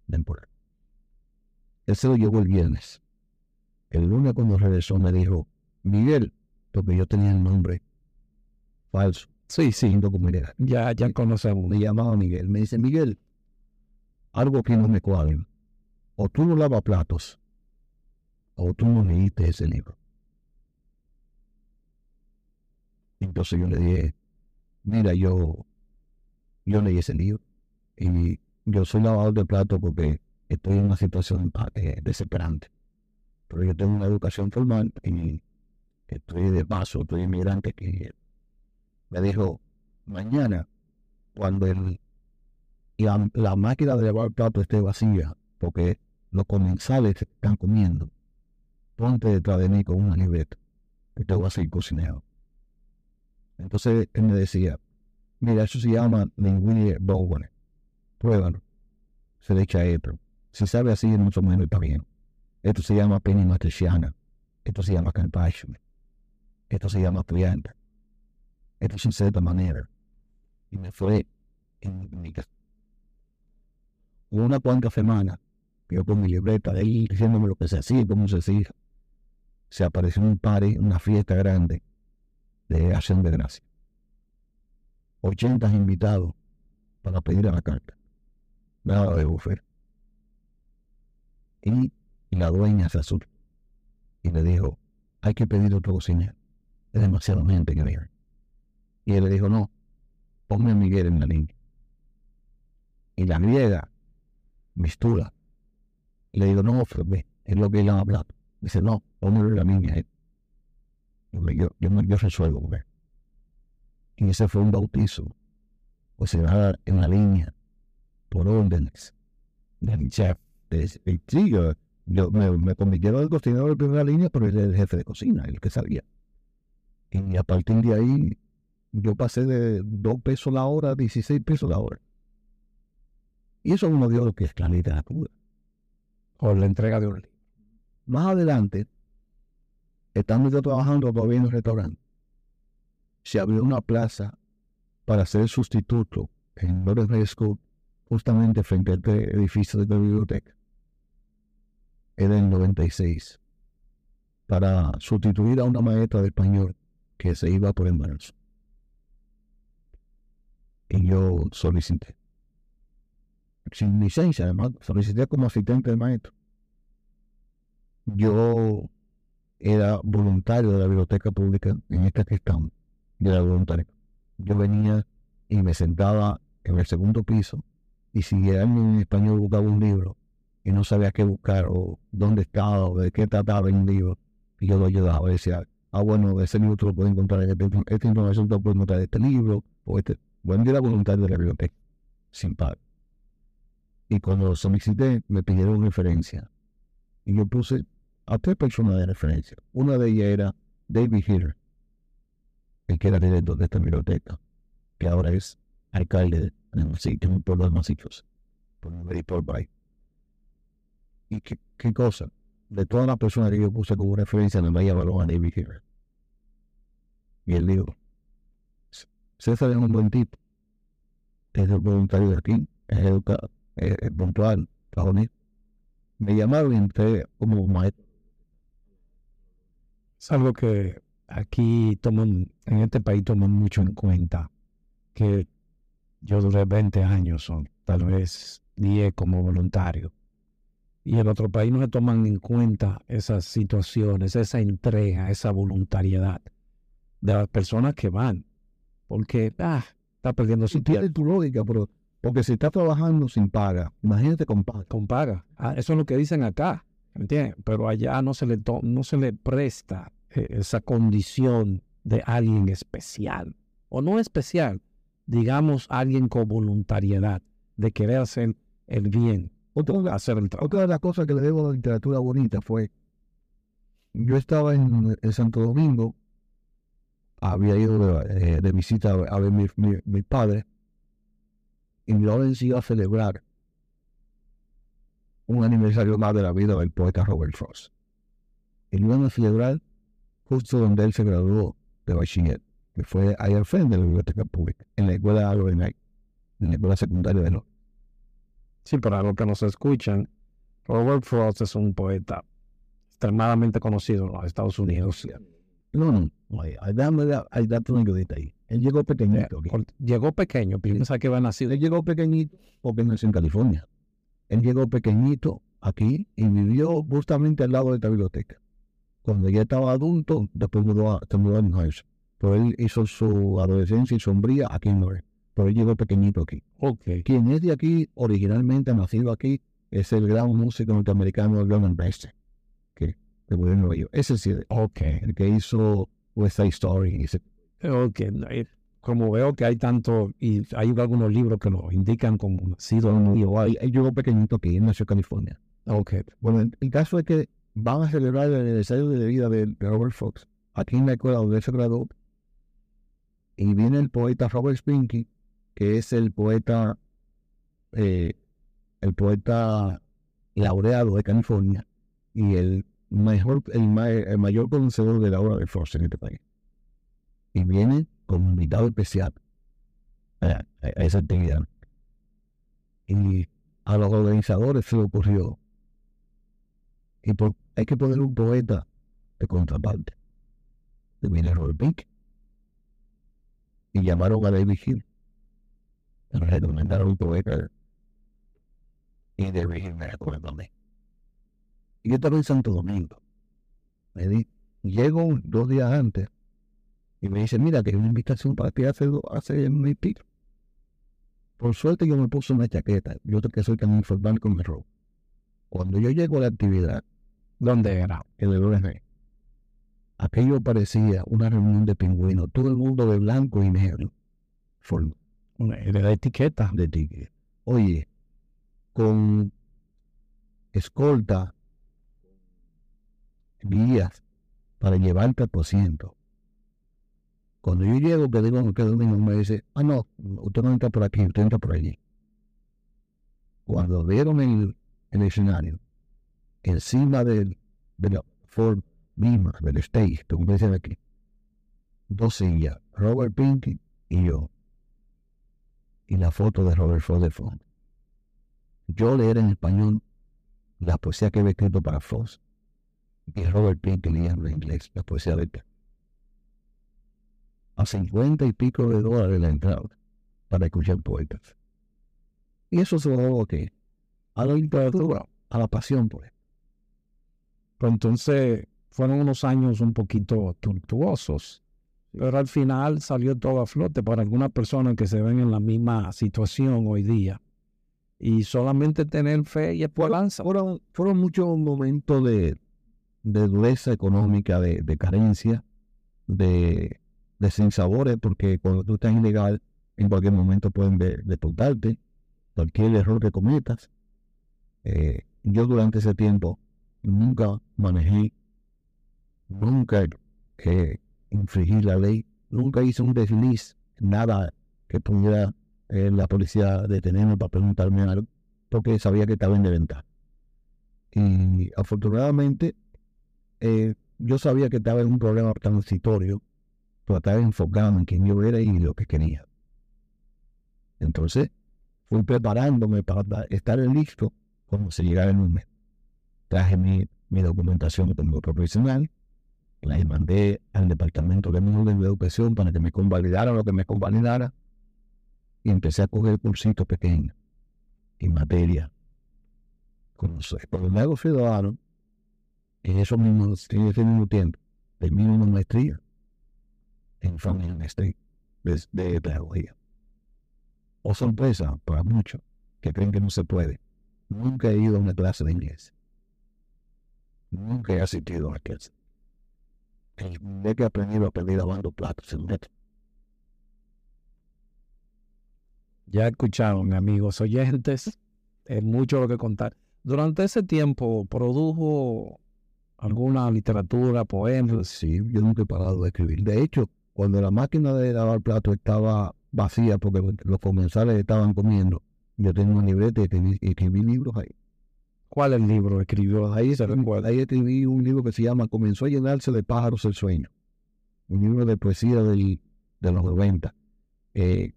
En polaco. Él se lo llevó el viernes. El lunes cuando regresó me dijo, Miguel, porque yo tenía el nombre falso. Sí, sí. Ya, ya conocemos. Me llamaba Miguel. Me dice, Miguel, algo que no me cuadra o tú no lavas platos, o tú no leíste ese libro. Entonces yo le dije, mira, yo, yo leí ese libro y yo soy lavador de platos porque estoy en una situación eh, desesperante. Pero yo tengo una educación formal y estoy de paso, estoy inmigrante que me dijo, mañana, cuando el, la, la máquina de lavar platos esté vacía, porque los comensales están comiendo. Ponte detrás de mí con una libreta, que te voy a seguir cocinando. Entonces él me decía, mira, eso se llama linguine Bowen. Pruébalo. Se le echa esto. Si sabe así, mucho menos bien. Esto se llama penny matriciana. Esto se llama compassion. Esto se llama crianza. Esto es en cierta manera. Y me fue en mi casa. Una cuantas semanas, yo con mi libreta de ahí, diciéndome lo que se hacía y cómo se hacía, se apareció un party, una fiesta grande de acción de gracia. 80 invitados para pedir a la carta. Nada de buffet. Y la dueña se asustó y le dijo, hay que pedir otro cocinero. Es demasiada gente que viene. Y él le dijo, no, ponme a Miguel en la línea. Y la griega, mistura. Le digo, no, es lo que él ha hablado. Dice, no, en la línea. Yo, yo, yo, yo resuelvo, mujer. Y ese fue un bautizo. Pues se va en la línea, por órdenes del chef. De, sí, yo, me, me convirtieron al cocinero de primera línea, pero él es el jefe de cocina, el que sabía. Y a partir de ahí, yo pasé de 2 pesos la hora a 16 pesos la hora. Y eso uno dio lo que es calidad pura. O la entrega de un libro. Más adelante, estando yo trabajando todavía en el restaurante, se abrió una plaza para ser sustituto en Lawrence High School, justamente frente a este edificio de la biblioteca. Era en el 96, para sustituir a una maestra de español que se iba por embarazo. Y yo solicité. Sin licencia, además, solicité como asistente de maestro. Yo era voluntario de la biblioteca pública en esta estamos, de la voluntaria. Yo venía y me sentaba en el segundo piso y si alguien en español buscaba un libro y no sabía qué buscar o dónde estaba o de qué trataba el libro, y yo lo ayudaba. Decía, ah, bueno, ese libro tú lo puedes encontrar en este, esta información tú lo puedes encontrar en este libro o este. Bueno, yo era voluntario de la biblioteca, sin pago. Y cuando solicité, me pidieron referencia. Y yo puse a tres personas de referencia. Una de ellas era David Hitter, el que era director de esta biblioteca, que ahora es alcalde de un pueblo de Massachusetts, por por Bay. ¿Y qué, qué, cosa? De todas las personas que yo puse como referencia, me vaya a David Hitter. Y él dijo, César es un buen tipo, es el voluntario de aquí, es educado, es, es puntual, trabaja Me llamaron y entré como maestro es algo que aquí toman, en este país toman mucho en cuenta, que yo duré 20 años o tal vez 10 como voluntario. Y en otro país no se toman en cuenta esas situaciones, esa entrega, esa voluntariedad de las personas que van. Porque, ah, está perdiendo su tiempo. tu lógica, pero porque si está trabajando sin paga, imagínate con paga. Con paga. Ah, eso es lo que dicen acá. ¿Entiendes? Pero allá no se le, no se le presta eh, esa condición de alguien especial. O no especial, digamos alguien con voluntariedad de querer hacer el bien, otra, hacer el trabajo. Otra de las cosas que le debo a la literatura bonita fue, yo estaba en, Santo Domingo, había ido de, eh, visita a ver mi, mi, padre, y Lawrence iba a celebrar un aniversario más de la vida del poeta Robert Frost. Lo iban a celebrar justo donde él se graduó de bachiller, que fue ahí al frente de la biblioteca pública, en la escuela de en la escuela secundaria de no. Sí, para los que nos escuchan, Robert Frost es un poeta extremadamente conocido en los Estados Unidos. No, no, hay, datos un ahí. Él llegó pequeñito. Llegó pequeño, piensa que va a nacer. Él llegó pequeñito porque nació en California. Él llegó pequeñito aquí y vivió justamente al lado de esta biblioteca. Cuando ya estaba adulto, después mudó a, se mudó a New Pero él hizo su adolescencia y sombría aquí en Nueva Pero él llegó pequeñito aquí. Okay. Quien es de aquí, originalmente nacido aquí, es el gran músico norteamericano Leonard Bernstein, que, que en Nueva York. Ese sí, okay. el que hizo West Side Story. Ese. Ok, como veo que hay tanto, y hay algunos libros que lo indican como nacido en Nueva York. Él llegó pequeñito él nació en California. Ok. Bueno, el caso es que van a celebrar el aniversario de vida de, Robert Fox aquí en la escuela donde se graduó. Y viene el poeta Robert Spinky, que es el poeta, eh, el poeta laureado de California y el mejor, el, el mayor conocedor de la obra de Frost en este país. Y viene como invitado especial a, esa actividad. Y a los organizadores se le ocurrió, y hay que poner un poeta de contraparte. Viene Robert Pink. Y llamaron a David Hill. Me recomendaron un poeta. Y David Hill me recomendó a mí. Y yo estaba en Santo Domingo. Me di, llego dos días antes y me dice, mira, que hay una invitación para ti hace, hace un mes Por suerte yo me puse una chaqueta. Yo que soy tan informal con mi ropa. Cuando yo llego a la actividad. ¿Dónde era? En el ONG. Aquello parecía una reunión de pingüinos. Todo el mundo de blanco y negro. De la etiqueta. De etiqueta. Oye, con escolta, guías para llevarte al ciento. Cuando yo llego, que digo que domingo, me dice, ah, no, usted no entra por aquí, usted entra por allí. Cuando vieron el, escenario, encima del, de la Ford Beamer, del stage, como dicen aquí, dos sillas, Robert Pink y yo. Y la foto de Robert Ford de fondo. Yo leer en español la poesía que había escrito para Frost y Robert Pink leía en inglés la poesía de a cincuenta y pico de dólares la entrada para escuchar poetas. Y eso se lo a qué? A la literatura, a la pasión por él. Pero entonces fueron unos años un poquito tortuosos. Pero al final salió todo a flote para algunas personas que se ven en la misma situación hoy día. Y solamente tener fe y esperanza. Fueron, fueron muchos momentos de, de dureza económica, de, de carencia, de, de sinsabores, porque cuando tú estás ilegal, en cualquier momento pueden deportarte, cualquier error que cometas. Eh, yo durante ese tiempo nunca manejé, nunca que infringí la ley, nunca hice un desliz, nada que pudiera eh, la policía detenerme para preguntarme algo, porque sabía que estaba en desventaja. Y afortunadamente, eh, yo sabía que estaba en un problema transitorio pero estaba enfocado en quién yo era y lo que quería. Entonces, fui preparándome para estar listo cuando se llegara el momento. Traje mi, mi documentación como profesional, la mandé al departamento de, de educación para que me convalidara lo que me convalidara y empecé a coger cursitos pequeños en materia. Como me hago ciudadano, en, eso mismo, en ese mismo tiempo, termino una maestría en Family de, de pedagogía. O sorpresa para muchos que creen que no se puede. Nunca he ido a una clase de inglés. Nunca he asistido a una clase. El que he aprendido a pedir lavando platos en. Ya escucharon, amigos oyentes, es mucho lo que contar. Durante ese tiempo produjo alguna literatura, poemas. Sí, yo nunca he parado de escribir. De hecho, cuando la máquina de lavar platos estaba vacía porque los comensales estaban comiendo, yo tenía un libreta y escribí, libros ahí. ¿Cuál es el libro escribió? Ahí, se ahí escribí un libro que se llama Comenzó a llenarse de pájaros el sueño. Un libro de poesía de los 90. Eh,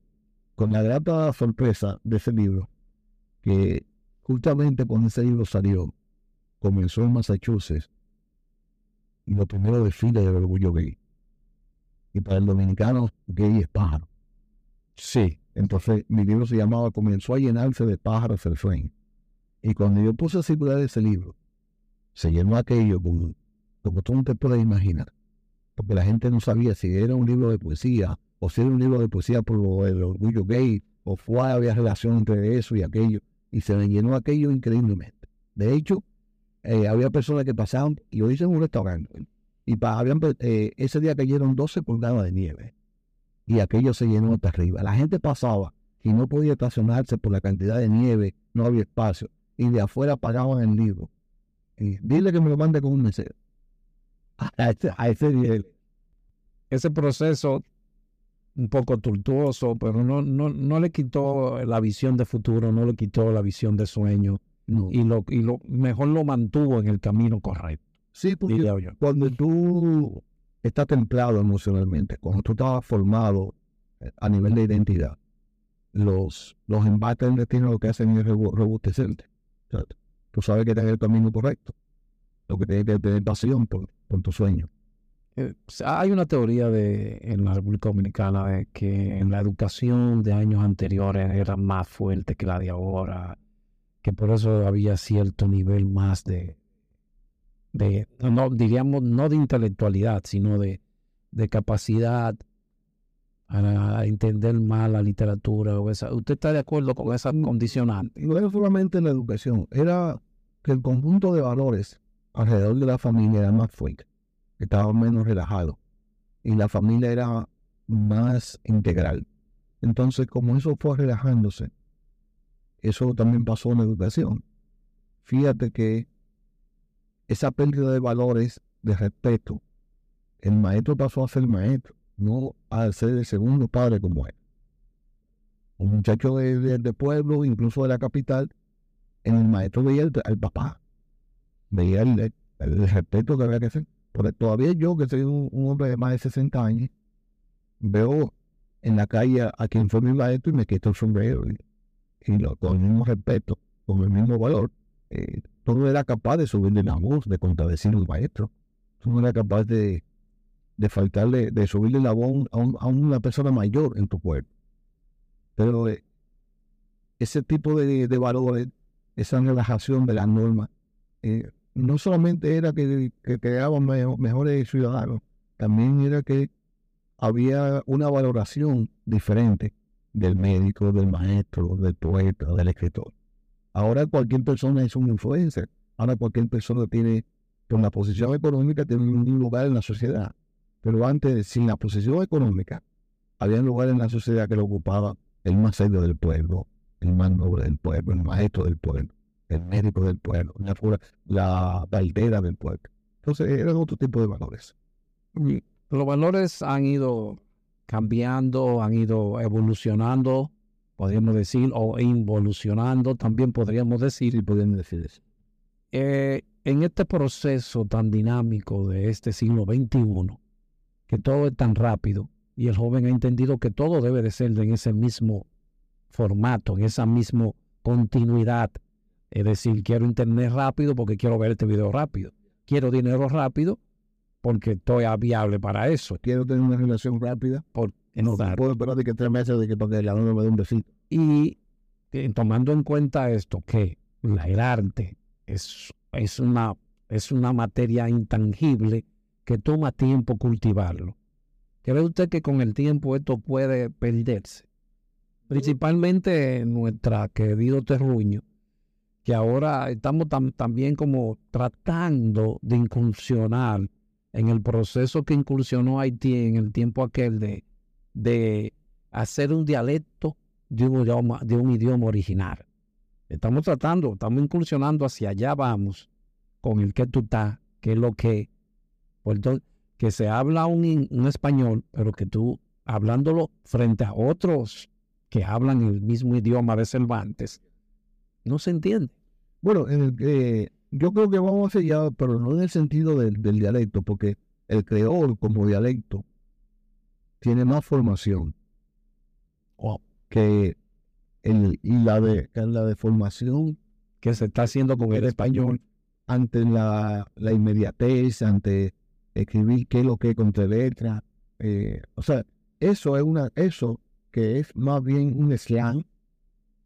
con la grata sorpresa de ese libro, que justamente cuando ese libro salió, comenzó en Massachusetts lo primero desfile del orgullo gay y para el dominicano gay es pájaro. Sí. Entonces mi libro se llamaba Comenzó a llenarse de pájaros el sueño. Y cuando yo puse a circular ese libro, se llenó aquello como, como tú no te puedes imaginar. Porque la gente no sabía si era un libro de poesía o si era un libro de poesía por el orgullo gay o cuál había relación entre eso y aquello. Y se me llenó aquello increíblemente. De hecho, eh, había personas que pasaban, y yo hice en un restaurante, y eh, ese día cayeron 12 pulgadas de nieve y aquello se llenó hasta arriba. La gente pasaba y no podía estacionarse por la cantidad de nieve, no había espacio. Y de afuera pagaban el libro. Y dile que me lo mande con un mesero. A ese, a ese Ese proceso un poco tortuoso, pero no, no, no le quitó la visión de futuro, no le quitó la visión de sueño y, lo, y lo mejor lo mantuvo en el camino correcto. Sí, porque cuando tú estás templado emocionalmente, cuando tú estás formado eh, a nivel de identidad, los, los embates del destino lo que hacen es robustecerte. tú sabes que estás en el camino correcto. Lo que tienes que tener pasión por, por tu sueño. Eh, hay una teoría de, en la República Dominicana de que en la educación de años anteriores era más fuerte que la de ahora, que por eso había cierto nivel más de, de no, diríamos, no de intelectualidad, sino de, de capacidad a, entender más la literatura. O esa. ¿Usted está de acuerdo con esa condicionante? No era solamente en la educación, era que el conjunto de valores alrededor de la familia era más fuerte estaba menos relajado y la familia era más integral. Entonces, como eso fue relajándose, eso también pasó en la educación. Fíjate que esa pérdida de valores, de respeto, el maestro pasó a ser maestro, no a ser el segundo padre como él. Un muchacho de, pueblo, incluso de la capital, en el maestro veía al papá, veía el, respeto que había que hacer todavía yo, que soy un, hombre de más de 60 años, veo en la calle a, quien fue mi maestro y me quito el sombrero lo, con el mismo respeto, con el mismo valor. Eh, tú no eras capaz de subirle la voz, de contradecir al maestro. Tú no eras capaz de, de faltarle, de subirle la voz a, una persona mayor en tu pueblo. Pero eh, ese tipo de, de, valores, esa relajación de las normas, eh, no solamente era que, que creaban mejores ciudadanos, también era que había una valoración diferente del médico, del maestro, del poeta, del escritor. Ahora cualquier persona es un influencer. Ahora cualquier persona tiene, con la posición económica, tiene un lugar en la sociedad. Pero antes, sin la posición económica, había un lugar en la sociedad que lo ocupaba el más serio del pueblo, el más noble del pueblo, el maestro del pueblo el médico del pueblo, la, la baldera del pueblo. Entonces eran otro tipo de valores. Los valores han ido cambiando, han ido evolucionando, podríamos decir, o involucionando, también podríamos decir. Sí, podríamos decir eso. Eh, en este proceso tan dinámico de este siglo XXI, que todo es tan rápido, y el joven ha entendido que todo debe de ser en ese mismo formato, en esa misma continuidad, es decir, quiero internet rápido porque quiero ver este video rápido. Quiero dinero rápido porque estoy viable para eso. Quiero tener una relación rápida. Por, no puedo esperar de que tres meses de que para que la me dé un besito. Y eh, tomando en cuenta esto, que el arte es, es, una, es una materia intangible que toma tiempo cultivarlo. ¿Cree usted que con el tiempo esto puede perderse? Principalmente en nuestra querido terruño, que ahora estamos también como tratando de incursionar en el proceso que incursionó Haití en el tiempo aquel de, de hacer un dialecto de un, idioma, de un idioma original. Estamos tratando, estamos incursionando hacia allá vamos con el que tú estás, que es lo que, que se habla un, un español, pero que tú hablándolo frente a otros que hablan el mismo idioma de Cervantes, no se entiende. Bueno, en el, eh, yo creo que vamos a ya, pero no en el sentido del, dialecto, porque el creol como dialecto tiene más formación que el, y la de la de formación que se está haciendo con el español ante la, la inmediatez, ante escribir qué es lo que es con letra. Eh, o sea, eso es una, eso que es más bien un slang,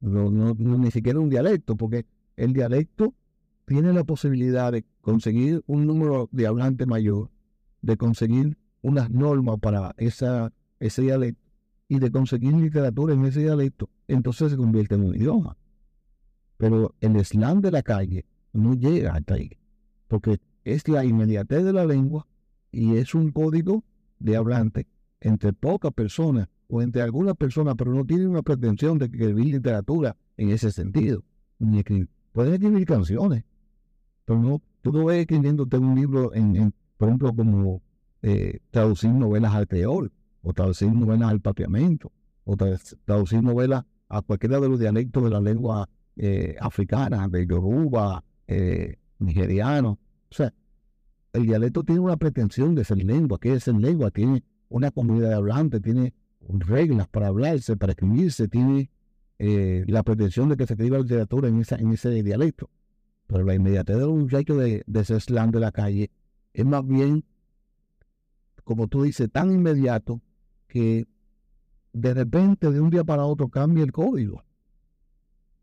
no, no, ni siquiera un dialecto, porque el dialecto tiene la posibilidad de conseguir un número de hablantes mayor, de conseguir unas normas para esa, ese dialecto y de conseguir literatura en ese dialecto, entonces se convierte en un idioma. Pero el slang de la calle no llega hasta ahí, porque es la inmediatez de la lengua y es un código de hablante entre pocas personas o entre algunas personas, pero no tiene una pretensión de escribir literatura en ese sentido, ni escribir puedes escribir canciones, pero no, tú no ves escribiéndote un libro, en, por ejemplo, como eh, traducir novelas al creol, o traducir novelas al patriamento, o traducir novelas a cualquiera de los dialectos de la lengua eh, africana, de Yoruba, eh, nigeriano. O sea, el dialecto tiene una pretensión de ser lengua, que es ser lengua, tiene una comunidad de hablantes, tiene reglas para hablarse, para escribirse, tiene la pretensión de que se escriba literatura en, esa, en ese dialecto. Pero la inmediatez de un muchacho de, de ese slang de la calle es más bien, como tú dices, tan inmediato que de repente, de un día para otro, cambia el código.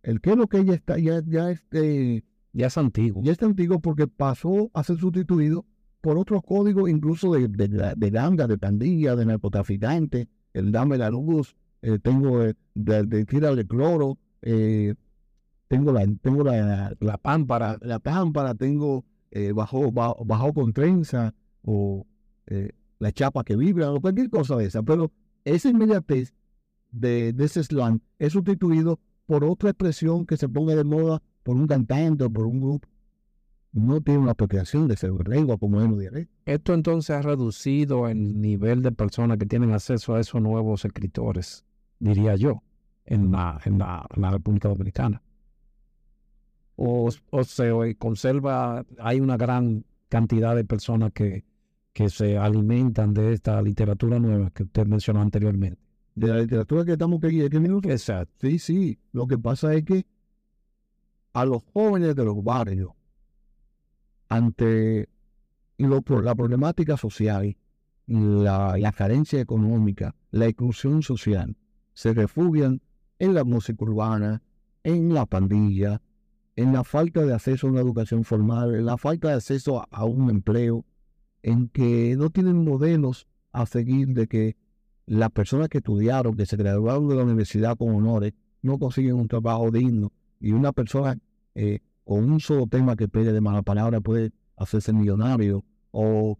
El que es lo que ya está, ya, ya, este, ya es antiguo. Ya es antiguo porque pasó a ser sustituido por otros códigos, incluso de, de, de ganga, de pandilla, de narcotraficante, el dame la luz, eh, tengo eh, de, de de cloro, eh, tengo la, tengo la, la pámpara, la pámpara, tengo bajo, bajo, con trenza, o la chapa que vibra, o cualquier cosa de esa. Pero esa inmediatez de, de ese slang es sustituido por otra expresión que se ponga de moda por un cantante o por un grupo no tiene una apropiación de ser lengua como él lo. Esto entonces ha reducido el nivel de personas que tienen acceso a esos nuevos escritores, diría yo, en la, en la, República Dominicana. O, o se conserva, hay una gran cantidad de personas que, que se alimentan de esta literatura nueva que usted mencionó anteriormente. De la literatura que estamos aquí, ¿de qué minuto? Exacto. Sí, sí. Lo que pasa es que a los jóvenes de los barrios ante la problemática social, la, la carencia económica, la exclusión social, se refugian en la música urbana, en la pandilla, en la falta de acceso a una educación formal, en la falta de acceso a, un empleo, en que no tienen modelos a seguir de que las personas que estudiaron, que se graduaron de la universidad con honores, no consiguen un trabajo digno. Y una persona eh, con un solo tema que pegue de mala palabra puede hacerse millonario o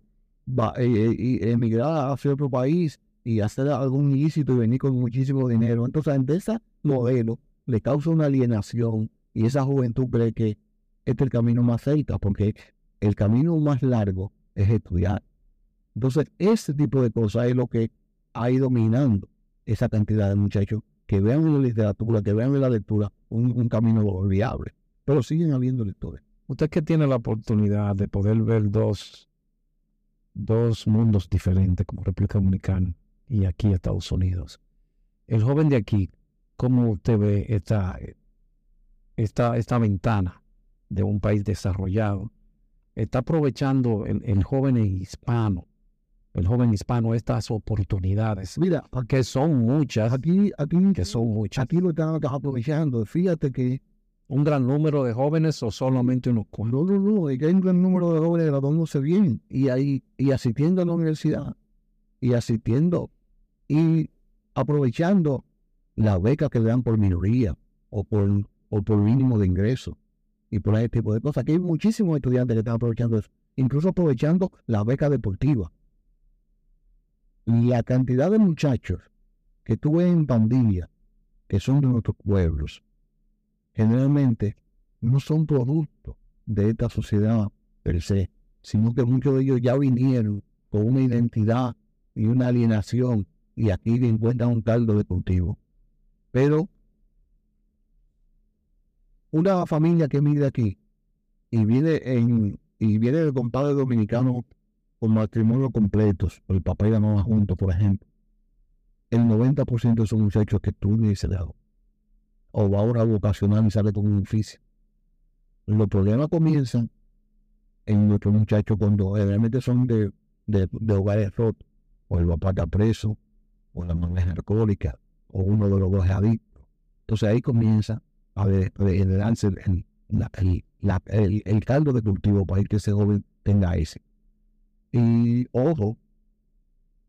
eh, eh, emigrar hacia otro país y hacer algún ilícito y venir con muchísimo dinero. Entonces, ante ese modelo le causa una alienación y esa juventud cree que este es el camino más cerca, porque el camino más largo es estudiar. Entonces, ese tipo de cosas es lo que ha ido minando esa cantidad de muchachos que vean en la literatura, que vean en la lectura un, un camino viable pero siguen habiendo lectores. Usted que tiene la oportunidad de poder ver dos, dos mundos diferentes como República Dominicana y aquí Estados Unidos. El joven de aquí, ¿cómo usted ve esta, esta, esta ventana de un país desarrollado? Está aprovechando el, el joven hispano el joven hispano estas oportunidades. Mira, que son muchas. Aquí, aquí, que son muchas. Aquí lo están aprovechando. Fíjate que un gran número de jóvenes o solamente unos cuantos? No, no, no, hay un gran número de jóvenes graduándose bien y, ahí, y asistiendo a la universidad y asistiendo y aprovechando la beca que le dan por minoría o por, o por mínimo de ingreso y por ese tipo de cosas. Aquí hay muchísimos estudiantes que están aprovechando eso, incluso aprovechando la beca deportiva. La cantidad de muchachos que tuve en pandilla, que son de nuestros pueblos, generalmente no son producto de esta sociedad per se, sino que muchos de ellos ya vinieron con una identidad y una alienación y aquí encuentran un caldo de cultivo. Pero una familia que vive aquí y viene en y viene de compadre dominicano con matrimonio completos, el papá y la mamá juntos, por ejemplo, el 90% de esos muchachos que estudian y se dan o va a una vocacional y sale con un oficio. Los problemas comienzan en nuestros muchachos cuando realmente son de, de, hogares rotos, o el papá está preso, o la mamá es alcohólica, o uno de los dos es adicto. Entonces ahí comienza a generarse el, caldo de cultivo para que ese joven tenga ese. Y ojo,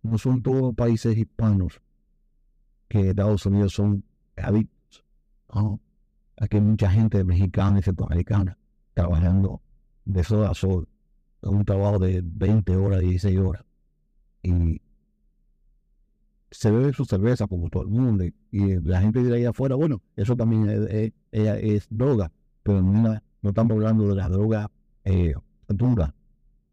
no son todos países hispanos que Estados Unidos son adictos Aquí hay mucha gente mexicana y centroamericana trabajando de sol a sol. Un trabajo de 20 horas, 16 horas. Se bebe su cerveza como todo el mundo. Y, la gente de ahí afuera, bueno, eso también es, droga. Pero no, estamos hablando de la droga eh, dura.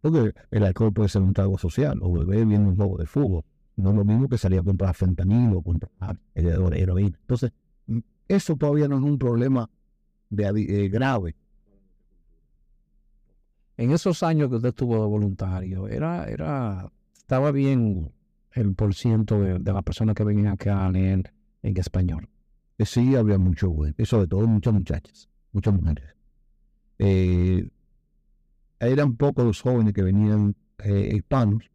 Porque el alcohol puede ser un trago social o beber viendo un juego de fútbol No es lo mismo que salir a comprar fentanilo, comprar heroína. Entonces, mm, eso todavía no es un problema eh, grave. En esos años que usted estuvo voluntario, era, era, estaba bien el por ciento de, las personas que venían acá a leer en español. Eh, sí, había mucho, y sobre todo muchas muchachas, muchas mujeres. Eh, eran pocos los jóvenes que venían eh, hispanos,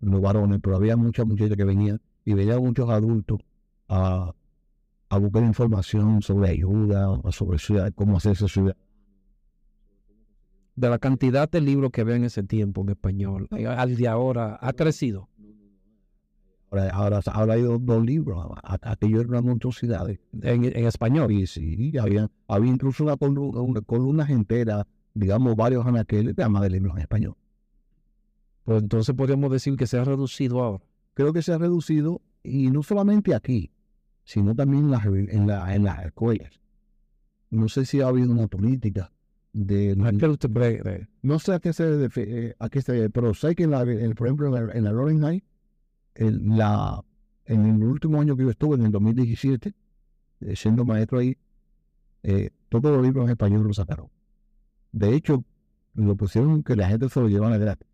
los varones, pero había muchas muchachas que venían y venían muchos adultos a, buscar información sobre ayuda, sobre ciudad, cómo hacerse ciudad. De la cantidad de libros que había en ese tiempo en español, al de ahora, ¿ha crecido? Ahora, ahora, hay dos, libros, aquello era una monstruosidad. En, en español. Sí, sí, había, había incluso una columna, una columna entera, digamos, varios anaqueles de de libros en español. Pues entonces podríamos decir que se ha reducido ahora. Creo que se ha reducido, y no solamente aquí, sino también en, las, en, la, en las escuelas. No sé si ha habido una política de... No sé a qué se, eh, a qué se pero sé que, en la, por ejemplo, en la, en la Rolling High, en, la, en el último año que yo estuve, en el 2017, eh, siendo maestro ahí, eh, todos los libros en español los sacaron. De hecho, lo pusieron que la gente se lo llevara gratis.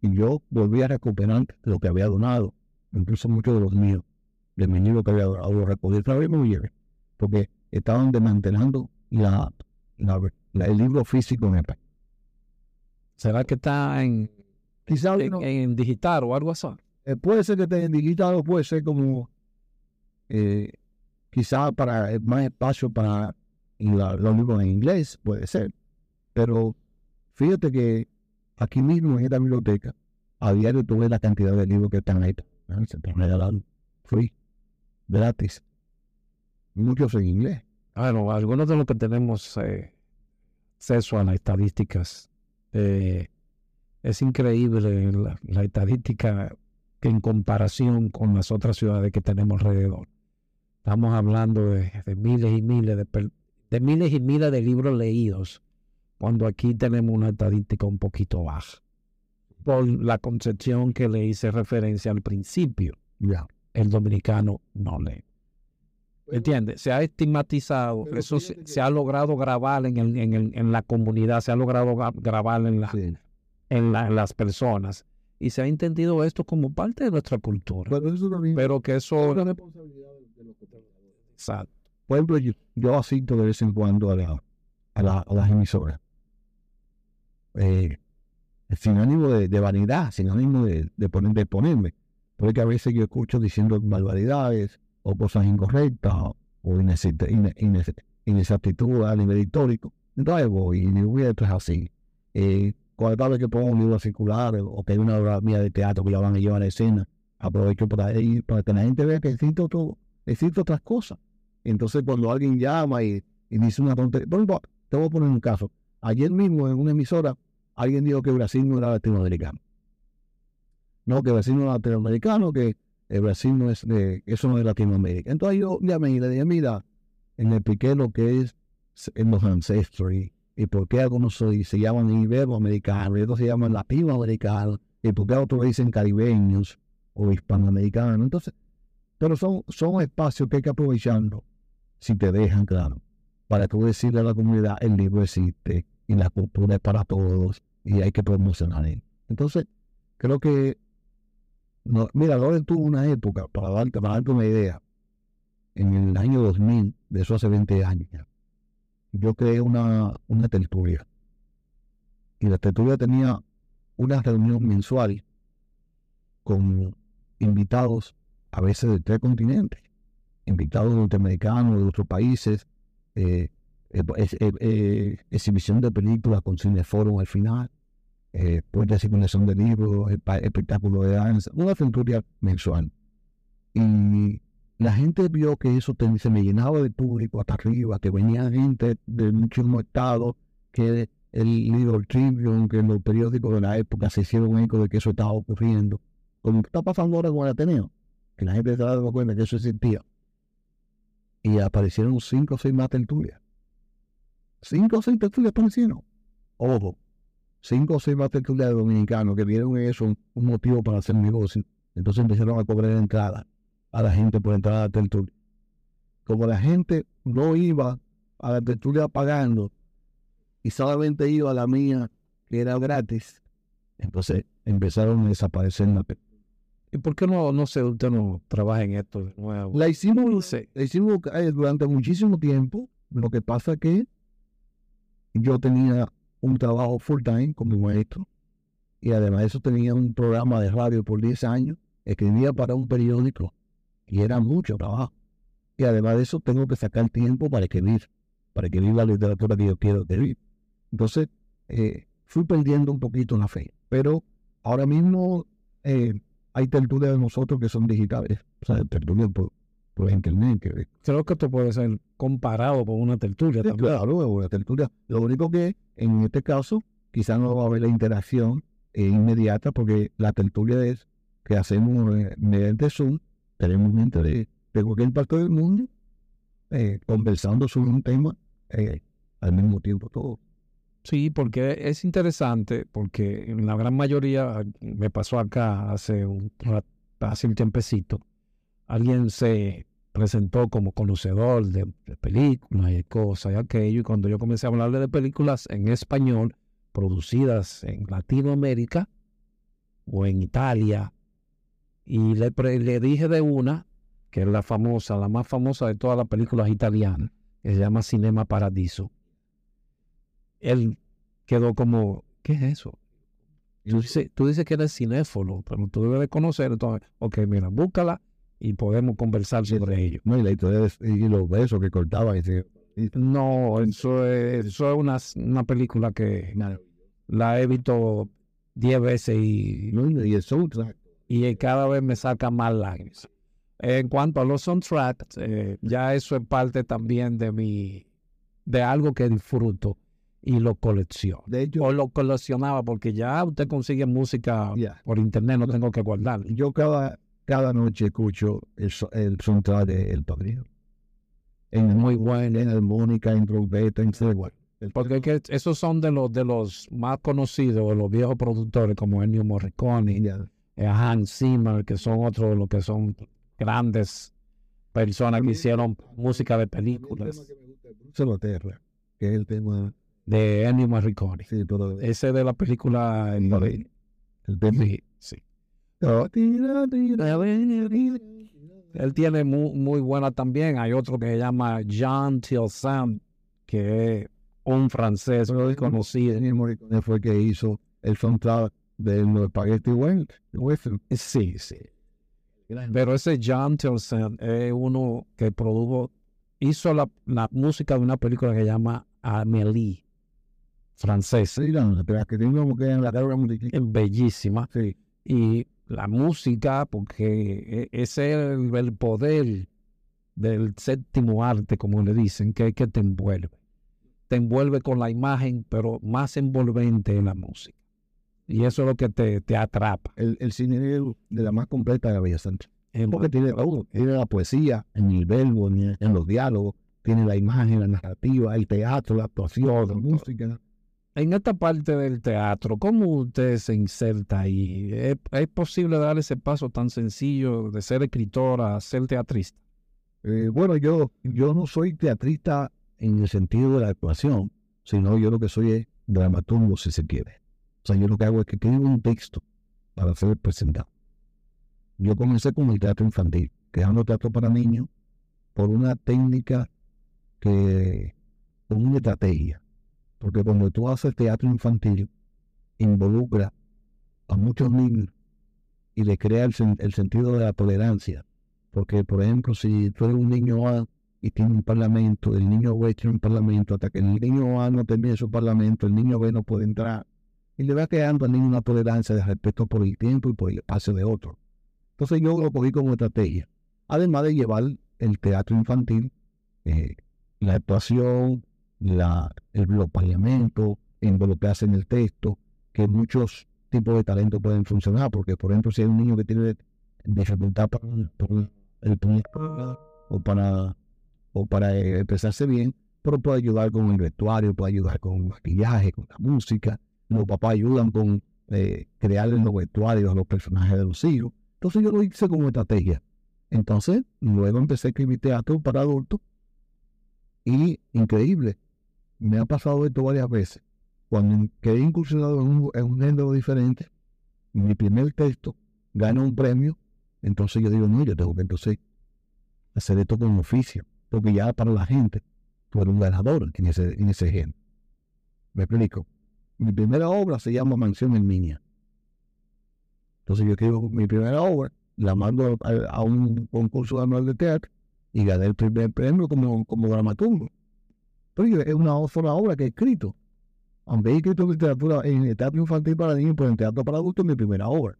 Y yo volví a recuperar lo que había donado, incluso muchos de los míos, de mi libro que había donado, lo recogí otra vez me llevé, porque estaban desmantelando la, el libro físico en español. ¿Será que está en, Quizá en digital o algo así? Eh, puede ser que esté en digital o puede ser como eh, quizá para eh, más espacio para los libros en inglés, puede ser. Pero fíjate que aquí mismo en esta biblioteca, a diario tuve la cantidad de libros que están ahí. Se están regalando, free, gratis. Muchos en inglés. Bueno, algunos de los que tenemos acceso a las estadísticas, es increíble la, la estadística en comparación con las otras ciudades que tenemos alrededor. Estamos hablando de, miles y miles de, de miles y miles de libros leídos, cuando aquí tenemos una estadística un poquito baja. Por la concepción que le hice referencia al principio. El dominicano no lee. ¿Entiendes? Se ha estigmatizado, eso se, ha logrado grabar en, el, en, en, la comunidad, se ha logrado grabar en, la, en las personas y se ha entendido esto como parte de nuestra cultura. Pero, que eso... Es una responsabilidad de los Exacto. Por ejemplo, yo, yo, asisto de vez en cuando a, la, a, la, a las emisoras. Eh, sin ánimo de, vanidad, sin ánimo de, de, poner, de ponerme. Porque a veces yo escucho diciendo barbaridades o cosas incorrectas o inexactitud a nivel histórico. Entonces voy y digo, esto es así. Eh, cuando vez que pongo un libro circular o que hay una obra mía de teatro que la van a llevar a la escena, aprovecho para, ahí, para que la gente vea que existe, otro, existe otras cosas. Entonces, cuando alguien llama y, dice una tontería, te voy a poner un caso. Ayer mismo en una emisora, alguien dijo que Brasil no era latinoamericano. No, que Brasil no era latinoamericano, que el Brasil no es de, eso no es Latinoamérica. Entonces yo llamé y le dije, mira, en el expliqué lo que es en los ancestros y por qué algunos se, llaman iberoamericanos y otros se llaman latinoamericanos y por qué otros dicen caribeños o hispanoamericanos. Entonces, pero son, son espacios que hay que aprovecharlo si te dejan claro, para tú decirle a la comunidad el libro existe y la cultura es para todos y hay que promocionar él. Entonces, creo que, mira, ahora tuvo una época, para darte, para darte una idea, en el año 2000, de eso hace 20 años yo creé una, una tertulia. Y la tertulia tenía una reunión mensual con invitados, a veces de tres continentes, invitados norteamericanos, de otros países, eh, eh, eh, exhibición de películas con cineforum al final, eh, de circulación de libros, espectáculo de danza, una tertulia mensual. Y la gente vio que eso se me llenaba de público hasta arriba, que venía gente de muchísimos estados, que el libro Tribune, que los periódicos de la época se hicieron eco de que eso estaba ocurriendo. Como está pasando ahora con el Ateneo, que la gente se dado cuenta que eso existía. Y aparecieron cinco o seis más tertulias. Cinco o seis tertulias aparecieron. Ojo, cinco o seis más tertulias dominicanos que vieron eso un motivo para hacer negocio Entonces empezaron a cobrar entrada a la gente por entrar a la tertulia. Como la gente no iba a la tertulia pagando y solamente iba a la mía, que era gratis, entonces empezaron a desaparecer la ¿Y por qué no, no sé, usted no trabaja en esto de nuevo? La hicimos, la hicimos eh, durante muchísimo tiempo. Lo que pasa es que yo tenía un trabajo full time como maestro y además de eso tenía un programa de radio por 10 años. Escribía para un periódico y era mucho trabajo. Y además de eso tengo que sacar tiempo para escribir, para escribir la literatura que yo quiero escribir. Entonces, eh, fui perdiendo un poquito la fe. Pero ahora mismo eh, hay tertulias de nosotros que son digitales, o sea, tertulias por, por internet. Que, Creo que esto puede ser comparado con una tertulia Sí, también. claro, una tertulia. Lo único que en este caso quizás no va a haber la interacción eh, inmediata porque la tertulia es que hacemos mediante Zoom, tenemos gente de, de cualquier parte del mundo eh, conversando sobre un tema eh, al mismo tiempo todo. Sí, porque es interesante, porque en la gran mayoría, me pasó acá hace un, hace un tiempecito, alguien se presentó como conocedor de, de películas y cosas y aquello, y cuando yo comencé a hablarle de películas en español, producidas en Latinoamérica o en Italia, y le, le dije de una, que es la famosa, la más famosa de todas las películas italianas, que se llama Cinema Paradiso. Él quedó como, ¿qué es eso? Tú dices, tú dices que eres cinéfilo, pero tú debes de conocer, entonces, ok, mira, búscala y podemos conversar sobre ello. No, y la historia de, y los besos que cortaba. Y se- y- No, eso es, eso es una, una película que la he visto diez veces y, no, y el soundtrack. Y cada vez me saca más lágrimas. En cuanto a los soundtracks, eh, ya eso es parte también de mi, de algo que disfruto y lo colecciono. De hecho, O lo coleccionaba porque ya usted consigue música por internet, no tengo que guardarla. yo cada, cada noche escucho el, el soundtrack de El Padrino. En, Muy bueno. en armónica, en trompeta, en. El- Porque es que esos son de los de los más conocidos, de los viejos productores como Ennio Morricone. Eh, Hans Zimmer, que son otros los que son grandes personas que hicieron música de películas Loterra, que es el tema. de Ennio Morricone. Sí, todo. Ese de la película el- el, el tema. sí, sí. Él tiene muy, muy buena también. Hay otro que se llama Jean Tilson, que es un francés muy conocido. Ennio Morricone fue el que hizo el soundtrack de los Spaghetti Western. Western. Sí, sí. Pero ese John Tilson es uno que produjo, hizo la, la música de una película que se llama Amélie, francesa, Sí, no, que tengo que en la es bellísima. Sí, Y la música, porque e- ese es el, el poder del séptimo arte, como le dicen, que es que te envuelve. Te envuelve con la imagen, pero más envolvente en la música. Y eso es lo que te, te atrapa. el, el cine de de la más completa de la Bella Sánchez. Es Porque tiene todo. Tiene la poesía, en el verbo, en, los diálogos, tiene la imagen, la narrativa, el teatro, la actuación, la música. En esta parte del teatro, ¿cómo usted se inserta ahí? ¿Es, es posible dar ese paso tan sencillo de ser escritor a ser teatrista? Eh, bueno, yo, yo no soy teatrista en el sentido de la actuación, sino yo lo que soy es dramaturgo, si se quiere. O sea, yo lo que hago es que escribo un texto para ser presentado. Yo comencé con el teatro infantil, creando teatro para niños, por una técnica que, con una estrategia. Porque cuando tú haces teatro infantil, involucra a muchos niños y le crea el, sen- el sentido de la tolerancia. Porque, por ejemplo, si tú eres un niño A y tiene un parlamento, el niño B tiene un parlamento, hasta que el niño A no termine su parlamento, el niño B no puede entrar. Y le va creando al niño una tolerancia de respeto por el tiempo y por el espacio de otro. Entonces yo lo cogí como estrategia. Además de llevar el teatro infantil, eh, la actuación, la, el, parlamentos, involucrarse en el texto, que muchos tipos de talentos pueden funcionar, porque por ejemplo si hay un niño que tiene dificultad para, para el o para o para eh, expresarse bien, pero puede ayudar con el vestuario, puede ayudar con el maquillaje, con la música. Los papás ayudan con eh, crear en los vestuarios a los personajes de los hijos. Entonces yo lo hice como estrategia. Entonces, luego empecé a escribir teatro para adultos y increíble, me ha pasado esto varias veces. Cuando quedé incursionado en un, en un género diferente, mi primer texto gana un premio, entonces yo digo, no, yo tengo que entonces hacer esto como oficio, porque ya para la gente, tú eres un ganador en ese, en ese género. Me explico. Mi primera obra se llama Mansión en Minia. Entonces yo escribo mi primera obra, la mando a, un concurso anual de teatro y gané el primer premio como, como dramaturgo. Pero es una sola obra que he escrito. Aunque he escrito literatura en teatro infantil para niños, pero en teatro para adultos es mi primera obra.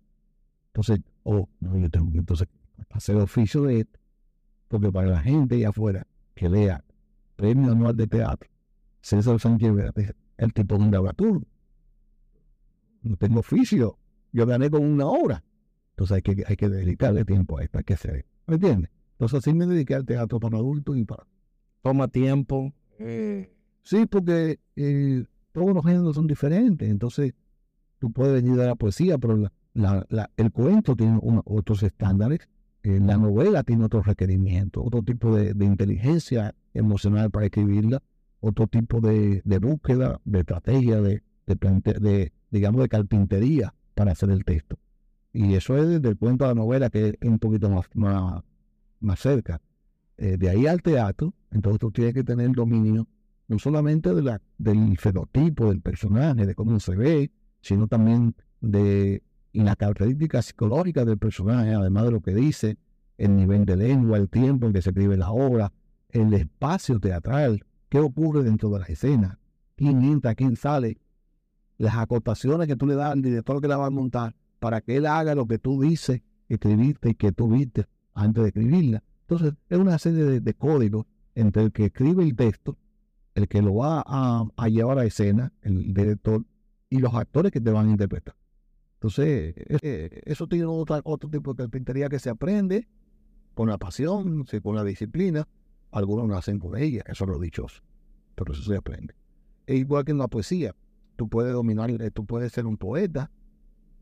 Entonces, oh, no, yo tengo que entonces hacer oficio de esto, porque para la gente allá afuera que lea Premio Anual de Teatro, César Sánchez Verde, el tipo de un dramaturgo. No tengo oficio, yo gané con una obra. Entonces hay que, hay que dedicarle tiempo a esto, hay que hacer. ¿Me entiendes? Entonces así me dediqué al teatro para adultos y para... Toma tiempo. Sí, porque eh, todos los géneros son diferentes. Entonces tú puedes venir de la poesía, pero la, la, la, el cuento tiene una, otros estándares. Eh, la novela tiene otros requerimientos, otro tipo de, de inteligencia emocional para escribirla, otro tipo de, de búsqueda, de estrategia, de, de, digamos, de carpintería para hacer el texto. Y eso es desde el cuento a la novela, que es un poquito más, más, más cerca. Eh, de ahí al teatro, entonces tú tienes que tener dominio no solamente de la, del fenotipo del personaje, de cómo se ve, sino también de la característica psicológica del personaje, además de lo que dice, el nivel de lengua, el tiempo en que se escribe la obra, el espacio teatral, qué ocurre dentro de la escena, quién entra, quién sale, las acotaciones que tú le das al director que la va a montar para que él haga lo que tú dices, escribiste y que tú viste antes de escribirla. Entonces, es una serie de, códigos entre el que escribe el texto, el que lo va a, llevar a escena, el director, y los actores que te van a interpretar. Entonces, eh, eso tiene otro, otro tipo de carpintería que se aprende con la pasión, con la disciplina. Algunos nacen con ella, eso es lo dichoso, pero eso se aprende. Es igual que en la poesía. Tú puedes dominar, eh, tú puedes ser un poeta,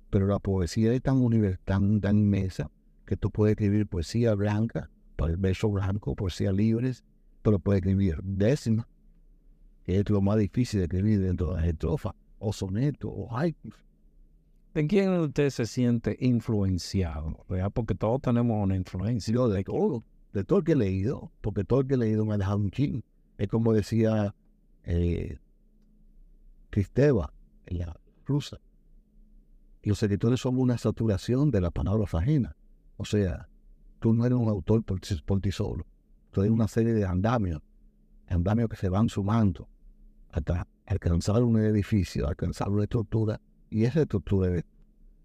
pero la poesía es tan universal, tan, tan inmensa, que tú puedes escribir poesía blanca, para el verso blanco, poesía libres, pero puedes escribir décima, que es lo más difícil de escribir dentro de las estrofas, o sonetos, o haikus. ¿De quién usted se siente influenciado? ¿verdad? Porque todos tenemos una influencia. Yo de todo, de todo el que he leído, porque todo el que he leído me ha dejado un chingo. Es como decía eh, Cristeva, la rusa. Los editores son una saturación de las palabras ajenas. O sea, tú no eres un autor por, por ti solo. Tú eres una serie de andamios, andamios que se van sumando hasta alcanzar un edificio, alcanzar una estructura, y esa estructura,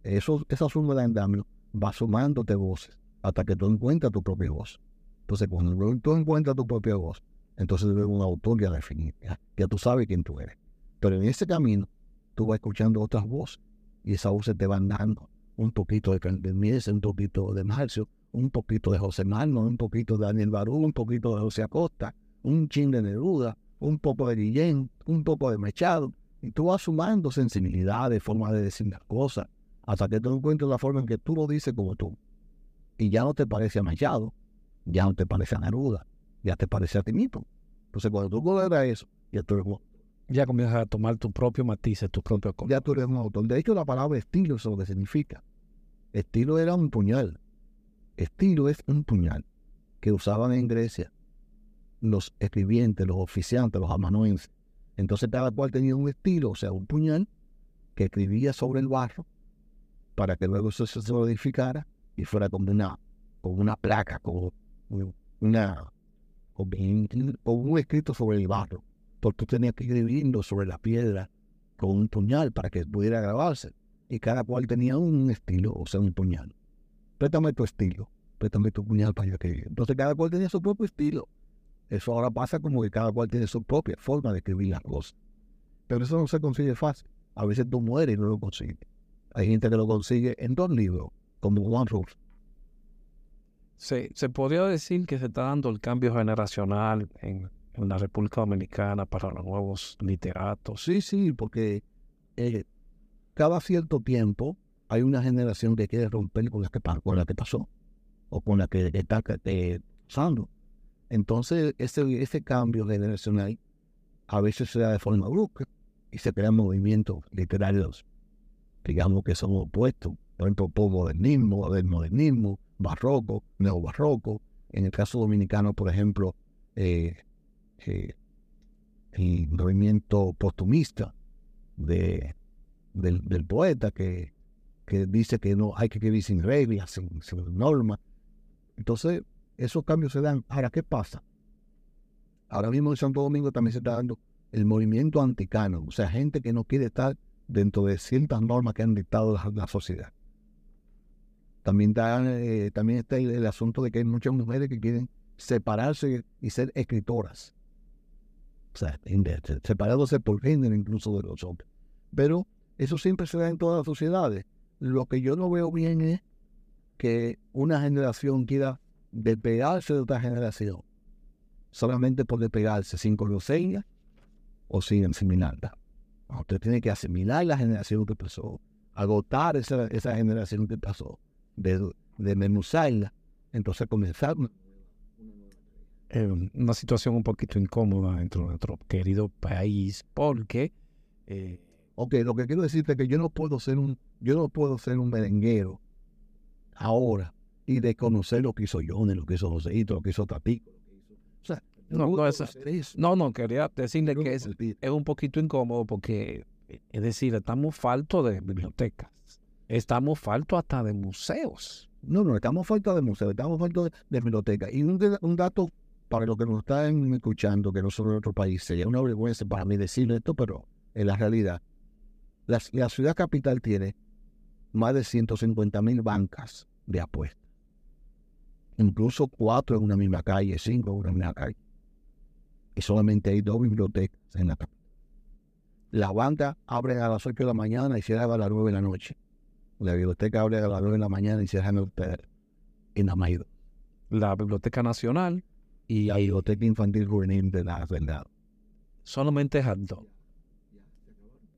eso, esa suma de andamios va sumándote voces hasta que tú encuentras tu propia voz. Entonces, cuando tú encuentras tu propia voz, entonces eres un autor ya definido, ya, tú sabes quién tú eres. Pero en ese camino, tú vas escuchando otras voces y esas voces te van dando un poquito de Mies, un poquito de Marcio, un poquito de José Mano, un poquito de Daniel Barú, un poquito de José Acosta, un chin de Neruda, un poco de Guillén, un poco de Mechado, y tú vas sumando sensibilidades, formas de decir las cosas, hasta que tú encuentres la forma en que tú lo dices como tú. Y ya no te parece a ya no te parece a Neruda, ya te parece a ti mismo. Entonces, cuando tú logras eso, ya tú eres un Ya comienzas a tomar tu propio matiz, tu propio color. Ya tú eres un autor. De hecho, la palabra estilo es lo que significa. Estilo era un puñal. Estilo es un puñal que usaban en Grecia los escribientes, los oficiantes, los amanuenses. Entonces cada cual tenía un estilo, o sea, un puñal que escribía sobre el barro para que luego eso se solidificara y fuera como una, como una placa, como una, como un escrito sobre el barro. Porque tú tenías que escribirlo sobre la piedra con un puñal para que pudiera grabarse. Y cada cual tenía un estilo, o sea, un puñal. Préstame tu estilo, préstame tu puñal para yo escribir. Entonces cada cual tenía su propio estilo. Eso ahora pasa como que cada cual tiene su propia forma de escribir las cosas. Pero eso no se consigue fácil. A veces tú mueres y no lo consigues. Hay gente que lo consigue en dos libros, como Juan Rulf. Se, se podría decir que se está dando el cambio generacional en, en la República Dominicana para los nuevos literatos. Sí, sí, porque eh, cada cierto tiempo hay una generación que quiere romper con la que, con la que pasó o con la que está eh, pasando. Entonces, ese, ese cambio generacional a veces se da de forma brusca y se crean movimientos literarios, digamos que son opuestos. Por ejemplo, postmodernismo, modernismo, barroco, neobarroco. En el caso dominicano, por ejemplo, eh, eh, el movimiento postumista de, del, poeta que, dice que no hay que vivir sin reglas, sin, normas. Entonces, esos cambios se dan. Ahora, ¿qué pasa? Ahora mismo en Santo Domingo también se está dando el movimiento anticano, o sea, gente que no quiere estar dentro de ciertas normas que han dictado la sociedad. También, está, eh, también está el, asunto de que hay muchas mujeres que quieren separarse y ser escritoras. O sea, separándose por género incluso de los hombres. Pero eso siempre se da en todas las sociedades. Lo que yo no veo bien es que una generación quiera despegarse de otra generación solamente por despegarse sin conocerla o sin asimilarla. Usted tiene que asimilar la generación que pasó, agotar esa, esa generación que pasó, de, desmenuzarla, entonces comenzar. una- eh, una situación un poquito incómoda dentro de nuestro querido país porque eh, Ok, lo que quiero decirte es que yo no puedo ser un, yo no puedo ser un merenguero ahora y desconocer lo que hizo Johnny, lo que hizo Joséito, lo que hizo Tapico. lo que hizo- O sea, No, no, no, no, quería decirle que es, es un poquito incómodo porque, eh, es decir, estamos faltos de bibliotecas, estamos faltos hasta de museos. No, no, estamos falta de museo, estamos falta de, de biblioteca. Y un, dato para los que nos están escuchando, que no son de otro país, sería una vergüenza para mí decir esto, pero en la realidad, la, la ciudad capital tiene más de 150 mil bancas de apuestas. Incluso cuatro en una misma calle, cinco en una misma calle. Y solamente hay dos bibliotecas en la capital. Las bancas abren a las 8 de la mañana y cierran a las 9 de la noche. La biblioteca abre a las 9 de la mañana y cierran el- en la maíz. La Biblioteca Nacional y La biblioteca infantil juvenil de la verdad. solamente es dos.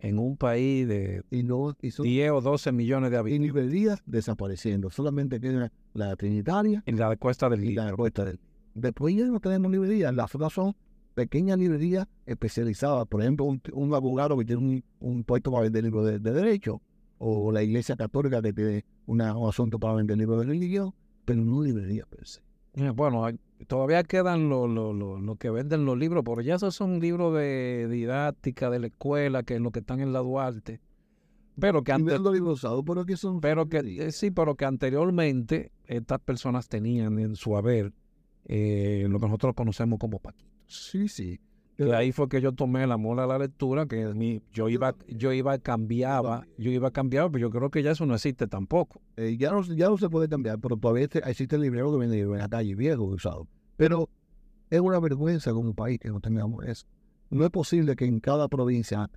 En un país de Y, no, y, son, 10 o 12 millones de y habitantes. librerías desapareciendo. Solamente queda la Trinitaria En la de Cuesta del y Libro. la respuesta del. Después ya no tenemos librerías. Las otras son pequeñas librerías especializadas. Por ejemplo, un, un abogado que tiene un, un puesto para vender libros de, de derecho. O la iglesia católica que tiene una, un asunto para vender libros de religión. Pero no librerías per se. Eh, Bueno, todavía quedan los lo, lo- lo que venden los libros, pero ya esos son libros de didáctica de la escuela, que es lo que están en la Duarte. Pero que antes, libros usados, pero que son. pero que eh, sí, pero que anteriormente estas personas tenían en su haber eh, lo que nosotros conocemos como paquitos. Sí, sí. Que ahí fue que yo tomé el amor a la lectura, que mi- yo iba, yo iba cambiaba, yo iba cambiaba, pero yo creo que ya eso no existe tampoco. Eh, ya, no, ya no se puede cambiar, pero todavía este- existe el librero que libros en la calle, viejo, usado. Pero es una vergüenza como país que no tengamos eso. No es posible que en cada provincia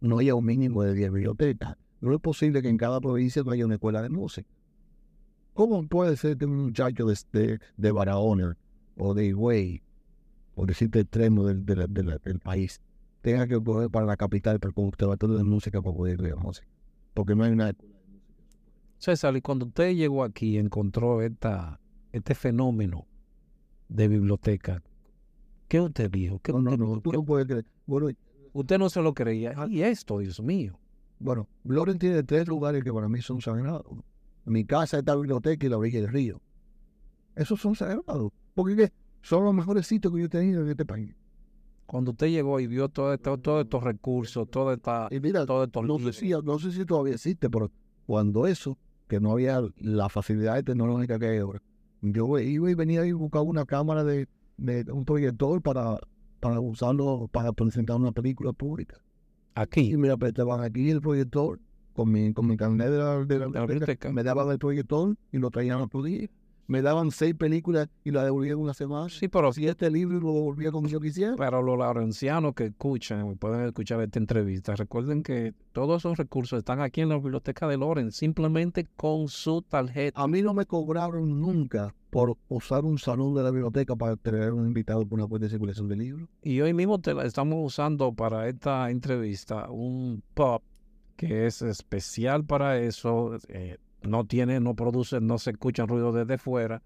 no haya un mínimo de 10 bibliotecas. No es posible que en cada provincia no haya una escuela de música. ¿Cómo puede ser que un muchacho de, de, de Barahona o de Higüey, o de cierto extremo del, del país, tenga que coger para la capital para el conservatorio de música para poder estudiar música? Porque no hay una César, y cuando usted llegó aquí y encontró esta, este fenómeno de biblioteca, ¿qué usted dijo? ¿Qué No, no, usted, no, tú qué- no puedes creer. Bueno, usted no se lo creía. Y esto, Dios mío. bueno, Loren tiene tres lugares que para mí son sagrados. Mi casa está la biblioteca y la orilla del río. Esos son sagrados. Porque ¿qué? Son los mejores sitios que yo he tenido en este país. Cuando usted llegó y vio todo esto- todos estos recursos, toda esta, Y mira, todos estos no sé, si, no sé si todavía existe, pero cuando eso, que no había la facilidad tecnológica que hay ahora, yo iba y venía y buscaba una cámara de, de un proyector para, para usarlo para presentar una película pública. aquí, Y me prestaban aquí el proyector con mi, con mi carnet de la, de la de la biblioteca. me daban el proyector y lo traían otro día. Me daban seis películas y la devolvían una semana. Sí, pero, Si este libro lo devolvía como yo quisiera. pero los laurencianos que escuchan, pueden escuchar esta entrevista, recuerden que todos esos recursos están aquí en la biblioteca de Loren, simplemente con su tarjeta. A mí no me cobraron nunca por usar un salón de la biblioteca para tener un invitado por una cuenta de circulación de libros. Y hoy mismo te la estamos usando para esta entrevista, un pub que es especial para eso, eh, no tiene, no produce, no se escuchan ruidos desde fuera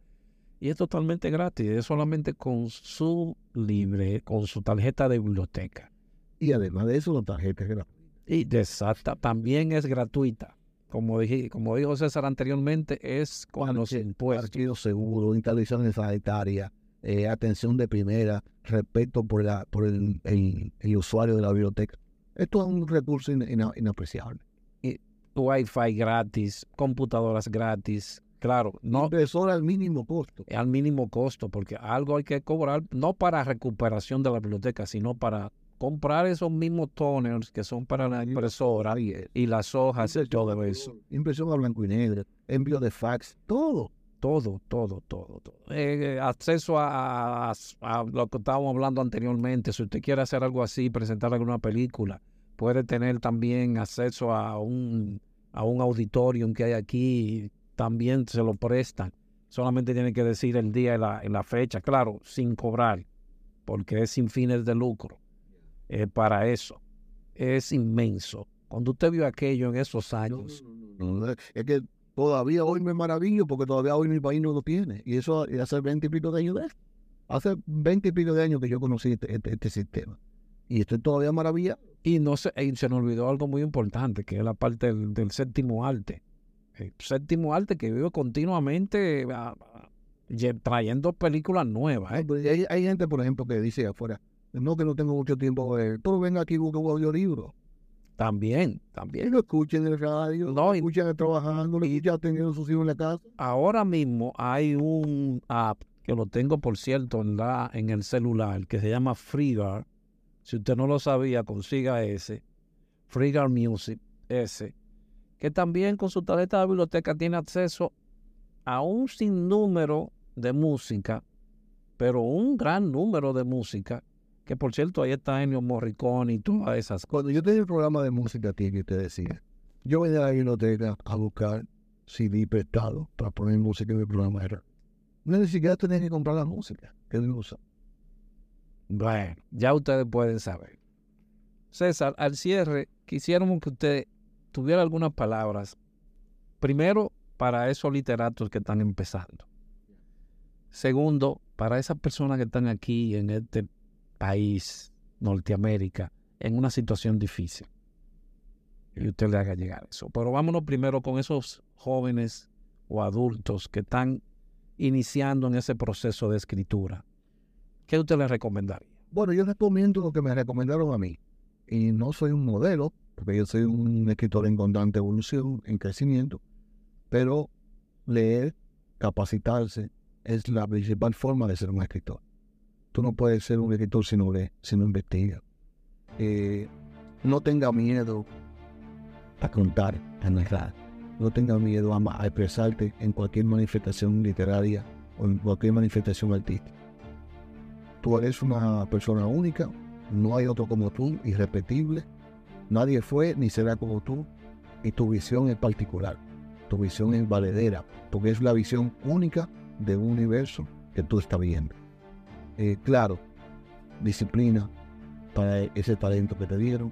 y es totalmente gratis, es solamente con su libre, con su tarjeta de biblioteca. Y además de eso, la tarjeta es gratuita. Y de exacta, también es gratuita. Como, dije, como dijo César anteriormente, es con los impuestos. Partido seguro, instalaciones sanitarias, eh, atención de primera, respeto por, la, por el, el, usuario de la biblioteca. Esto es un recurso inapreciable. Wi-Fi gratis, computadoras gratis, Claro, no. Impresora al mínimo costo. Al mínimo costo, porque algo hay que cobrar, no para recuperación de la biblioteca, sino para comprar esos mismos toners que son para la impresora y, las hojas y todo eso. Impresión a blanco y negro, envío de fax, todo. Todo, todo, todo, todo. Eh, acceso a, lo que estábamos hablando anteriormente. Si usted quiere hacer algo así, presentar alguna película, puede tener también acceso a un, a un auditorium que hay aquí también se lo prestan. Solamente tiene que decir el día y la, la fecha, claro, sin cobrar, porque es sin fines de lucro. para eso. Es inmenso. Cuando usted vio aquello en esos años. es que todavía hoy me maravillo porque todavía hoy mi país no lo tiene. Y eso hace 20 y pico de años de Hace 20 y pico de años que yo conocí este, este, este sistema. Y estoy todavía maravillado. Y no se, se nos olvidó algo muy importante, que es la parte del, del séptimo arte el séptimo arte que vive continuamente ah, trayendo películas nuevas. ¿eh? Pues, hay, gente, por ejemplo, que dice afuera, no que no tengo mucho tiempo, de pero venga aquí y busque un audiolibro. También, también. Y lo escuchen en el radio, no, lo escuchen trabajando, lo escuchan teniendo sus hijos en la casa. Ahora mismo hay un app que lo tengo, por cierto, en, la, en el celular, que se llama FreeGuard. Si usted no lo sabía, consiga ese. FreeGuard Music, ese que también con su tarjeta de biblioteca tiene acceso a un sinnúmero de música, pero un gran número de música, que por cierto ahí está Ennio Morricone y todas esas cosas. Cuando yo tenía el programa de música a ti que te decía, yo venía a la biblioteca a buscar CD prestado para poner música en mi programa. Era. No ni siquiera tenía que comprar la música que me usa. Bueno, ya ustedes pueden saber. César, al cierre, quisiéramos que usted tuviera algunas palabras, primero, para esos literatos que están empezando. Segundo, para esas personas que están aquí en este país, Norteamérica, en una situación difícil. Y usted le haga llegar eso. Pero vámonos primero con esos jóvenes o adultos que están iniciando en ese proceso de escritura. ¿Qué usted les recomendaría? Bueno, yo recomiendo lo que me recomendaron a mí. Y no soy un modelo, porque yo soy un escritor en constante evolución, en crecimiento, pero leer, capacitarse, es la principal forma de ser un escritor. Tú no puedes ser un escritor si no lee, si no investiga. Eh, no tenga miedo a contar, a narrar. No tenga miedo a, expresarte en cualquier manifestación literaria o en cualquier manifestación artística. Tú eres una persona única, no hay otro como tú, irrepetible, Nadie fue ni será como tú y tu visión es particular. Tu visión es valedera porque es la visión única de un universo que tú estás viendo. Eh, claro, disciplina para ese talento que te dieron.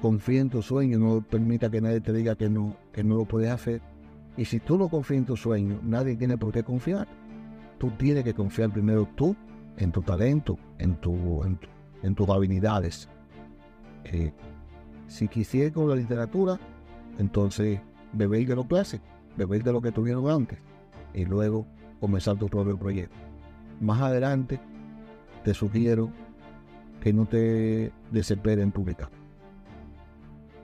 Confía en tu sueño, no permita que nadie te diga que no, que no lo puedes hacer. Y si tú no confías en tu sueño, nadie tiene por qué confiar. Tú tienes que confiar primero tú en tu talento, en, tu, en, tus habilidades. Eh, si quisiera con la literatura, entonces beber de lo clásico, beber de lo que tuvieron antes y luego comenzar tu propio proyecto. Más adelante te sugiero que no te desesperes en publicar.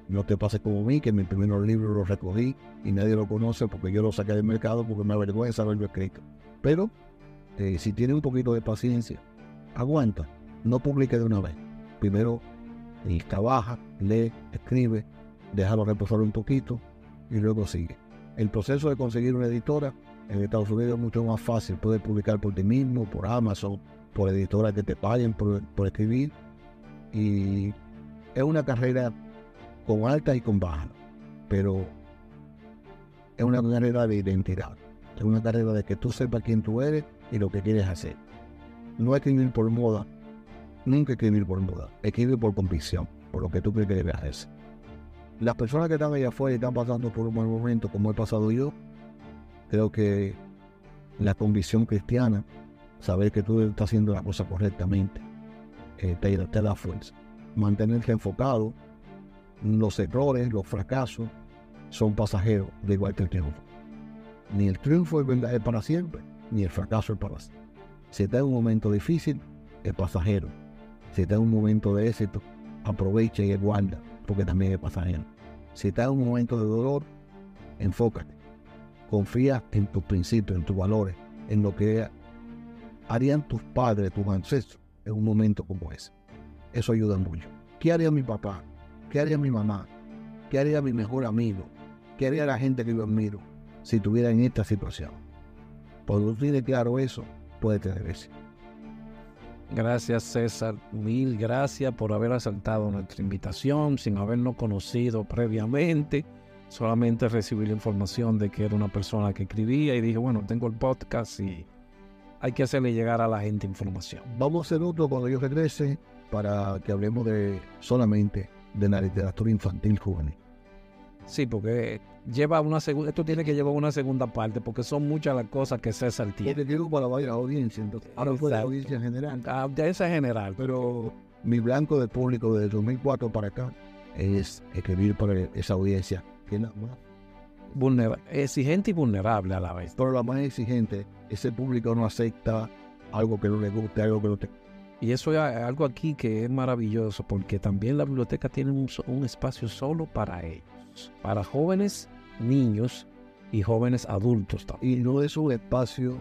No te pase como mí, que mis primeros libros los recogí y nadie lo conoce porque yo los saqué del mercado porque me avergüenza haberlo escrito. Pero eh, si tienes un poquito de paciencia, aguanta, no publique de una vez. Primero trabaja, lee, escribe, déjalo reposar un poquito y luego sigue. El proceso de conseguir una editora en Estados Unidos es mucho más fácil. Puedes publicar por ti mismo, por Amazon, por editoras que te paguen por, escribir. Y es una carrera con alta y con baja, pero es una carrera de identidad. Es una carrera de que tú sepas quién tú eres y lo que quieres hacer. No escribir por moda, nunca escribir por moda, escribe por convicción, por lo que tú crees que debes hacer. las personas que están allá afuera y están pasando por un mal momento, como he pasado yo, creo que la convicción cristiana, saber que tú estás haciendo la cosa correctamente, eh, te, te da fuerza. Mantenerte enfocado, los errores, los fracasos, son pasajeros, de igual que el triunfo. Ni el triunfo es para siempre, ni el fracaso es para. Si está en un momento difícil, es pasajero. Si está en un momento de éxito, aprovecha y guarda, porque también es pasajero. Si está en un momento de dolor, enfócate. Confía en tus principios, en tus valores, en lo que harían tus padres, tus ancestros en un momento como ese. Eso ayuda mucho. ¿Qué haría mi papá? ¿Qué haría mi mamá? ¿Qué haría mi mejor amigo? ¿Qué haría la gente que yo admiro si estuviera en esta situación? Cuando tú tienes claro eso, puede tener éxito. Gracias César, mil gracias por haber aceptado nuestra invitación sin habernos conocido previamente. Solamente recibí la información de que era una persona que escribía y dije, bueno, tengo el podcast y hay que hacerle llegar a la gente información. Vamos a hacer otro cuando yo regrese para que hablemos de solamente de la literatura infantil juvenil. Sí, porque lleva una segunda, esto tiene que llevar una segunda parte, porque son muchas las cosas que César tiene. Porque digo para la audiencia, entonces, ahora fue la audiencia general. Ah, de esa general. Pero mi blanco de público desde 2004 para acá es escribir para esa audiencia, que. Vulnera exigente y vulnerable a la vez. Pero la más exigente, ese público no acepta algo que no le guste, algo que no te y eso es algo aquí que es maravilloso porque también la biblioteca tiene un, un espacio solo para ellos, para jóvenes, niños y jóvenes adultos también. Y no es un espacio,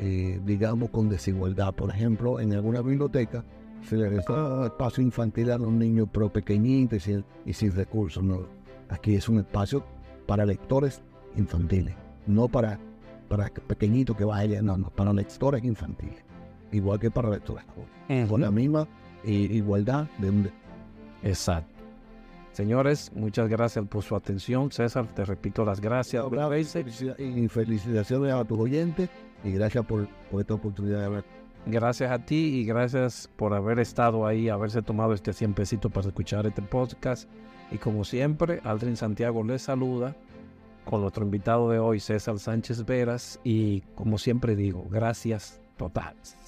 eh, digamos, con desigualdad. Por ejemplo, en alguna biblioteca se le da espacio infantil a los niños pero pequeñitos y sin, y sin recursos. No. Aquí es un espacio para lectores infantiles, no para, para pequeñitos que vayan, no, no, para lectores infantiles igual que para lectores con la misma igualdad de un... Exacto. Señores, muchas gracias por su atención. César, te repito las gracias. y felicitaciones a tus oyentes y gracias por, por esta oportunidad de ver. Gracias a ti y gracias por haber estado ahí, haberse tomado este 100 pesitos para escuchar este podcast. Y como siempre, Aldrin Santiago les saluda con nuestro invitado de hoy, César Sánchez Veras. Y como siempre digo, gracias totales.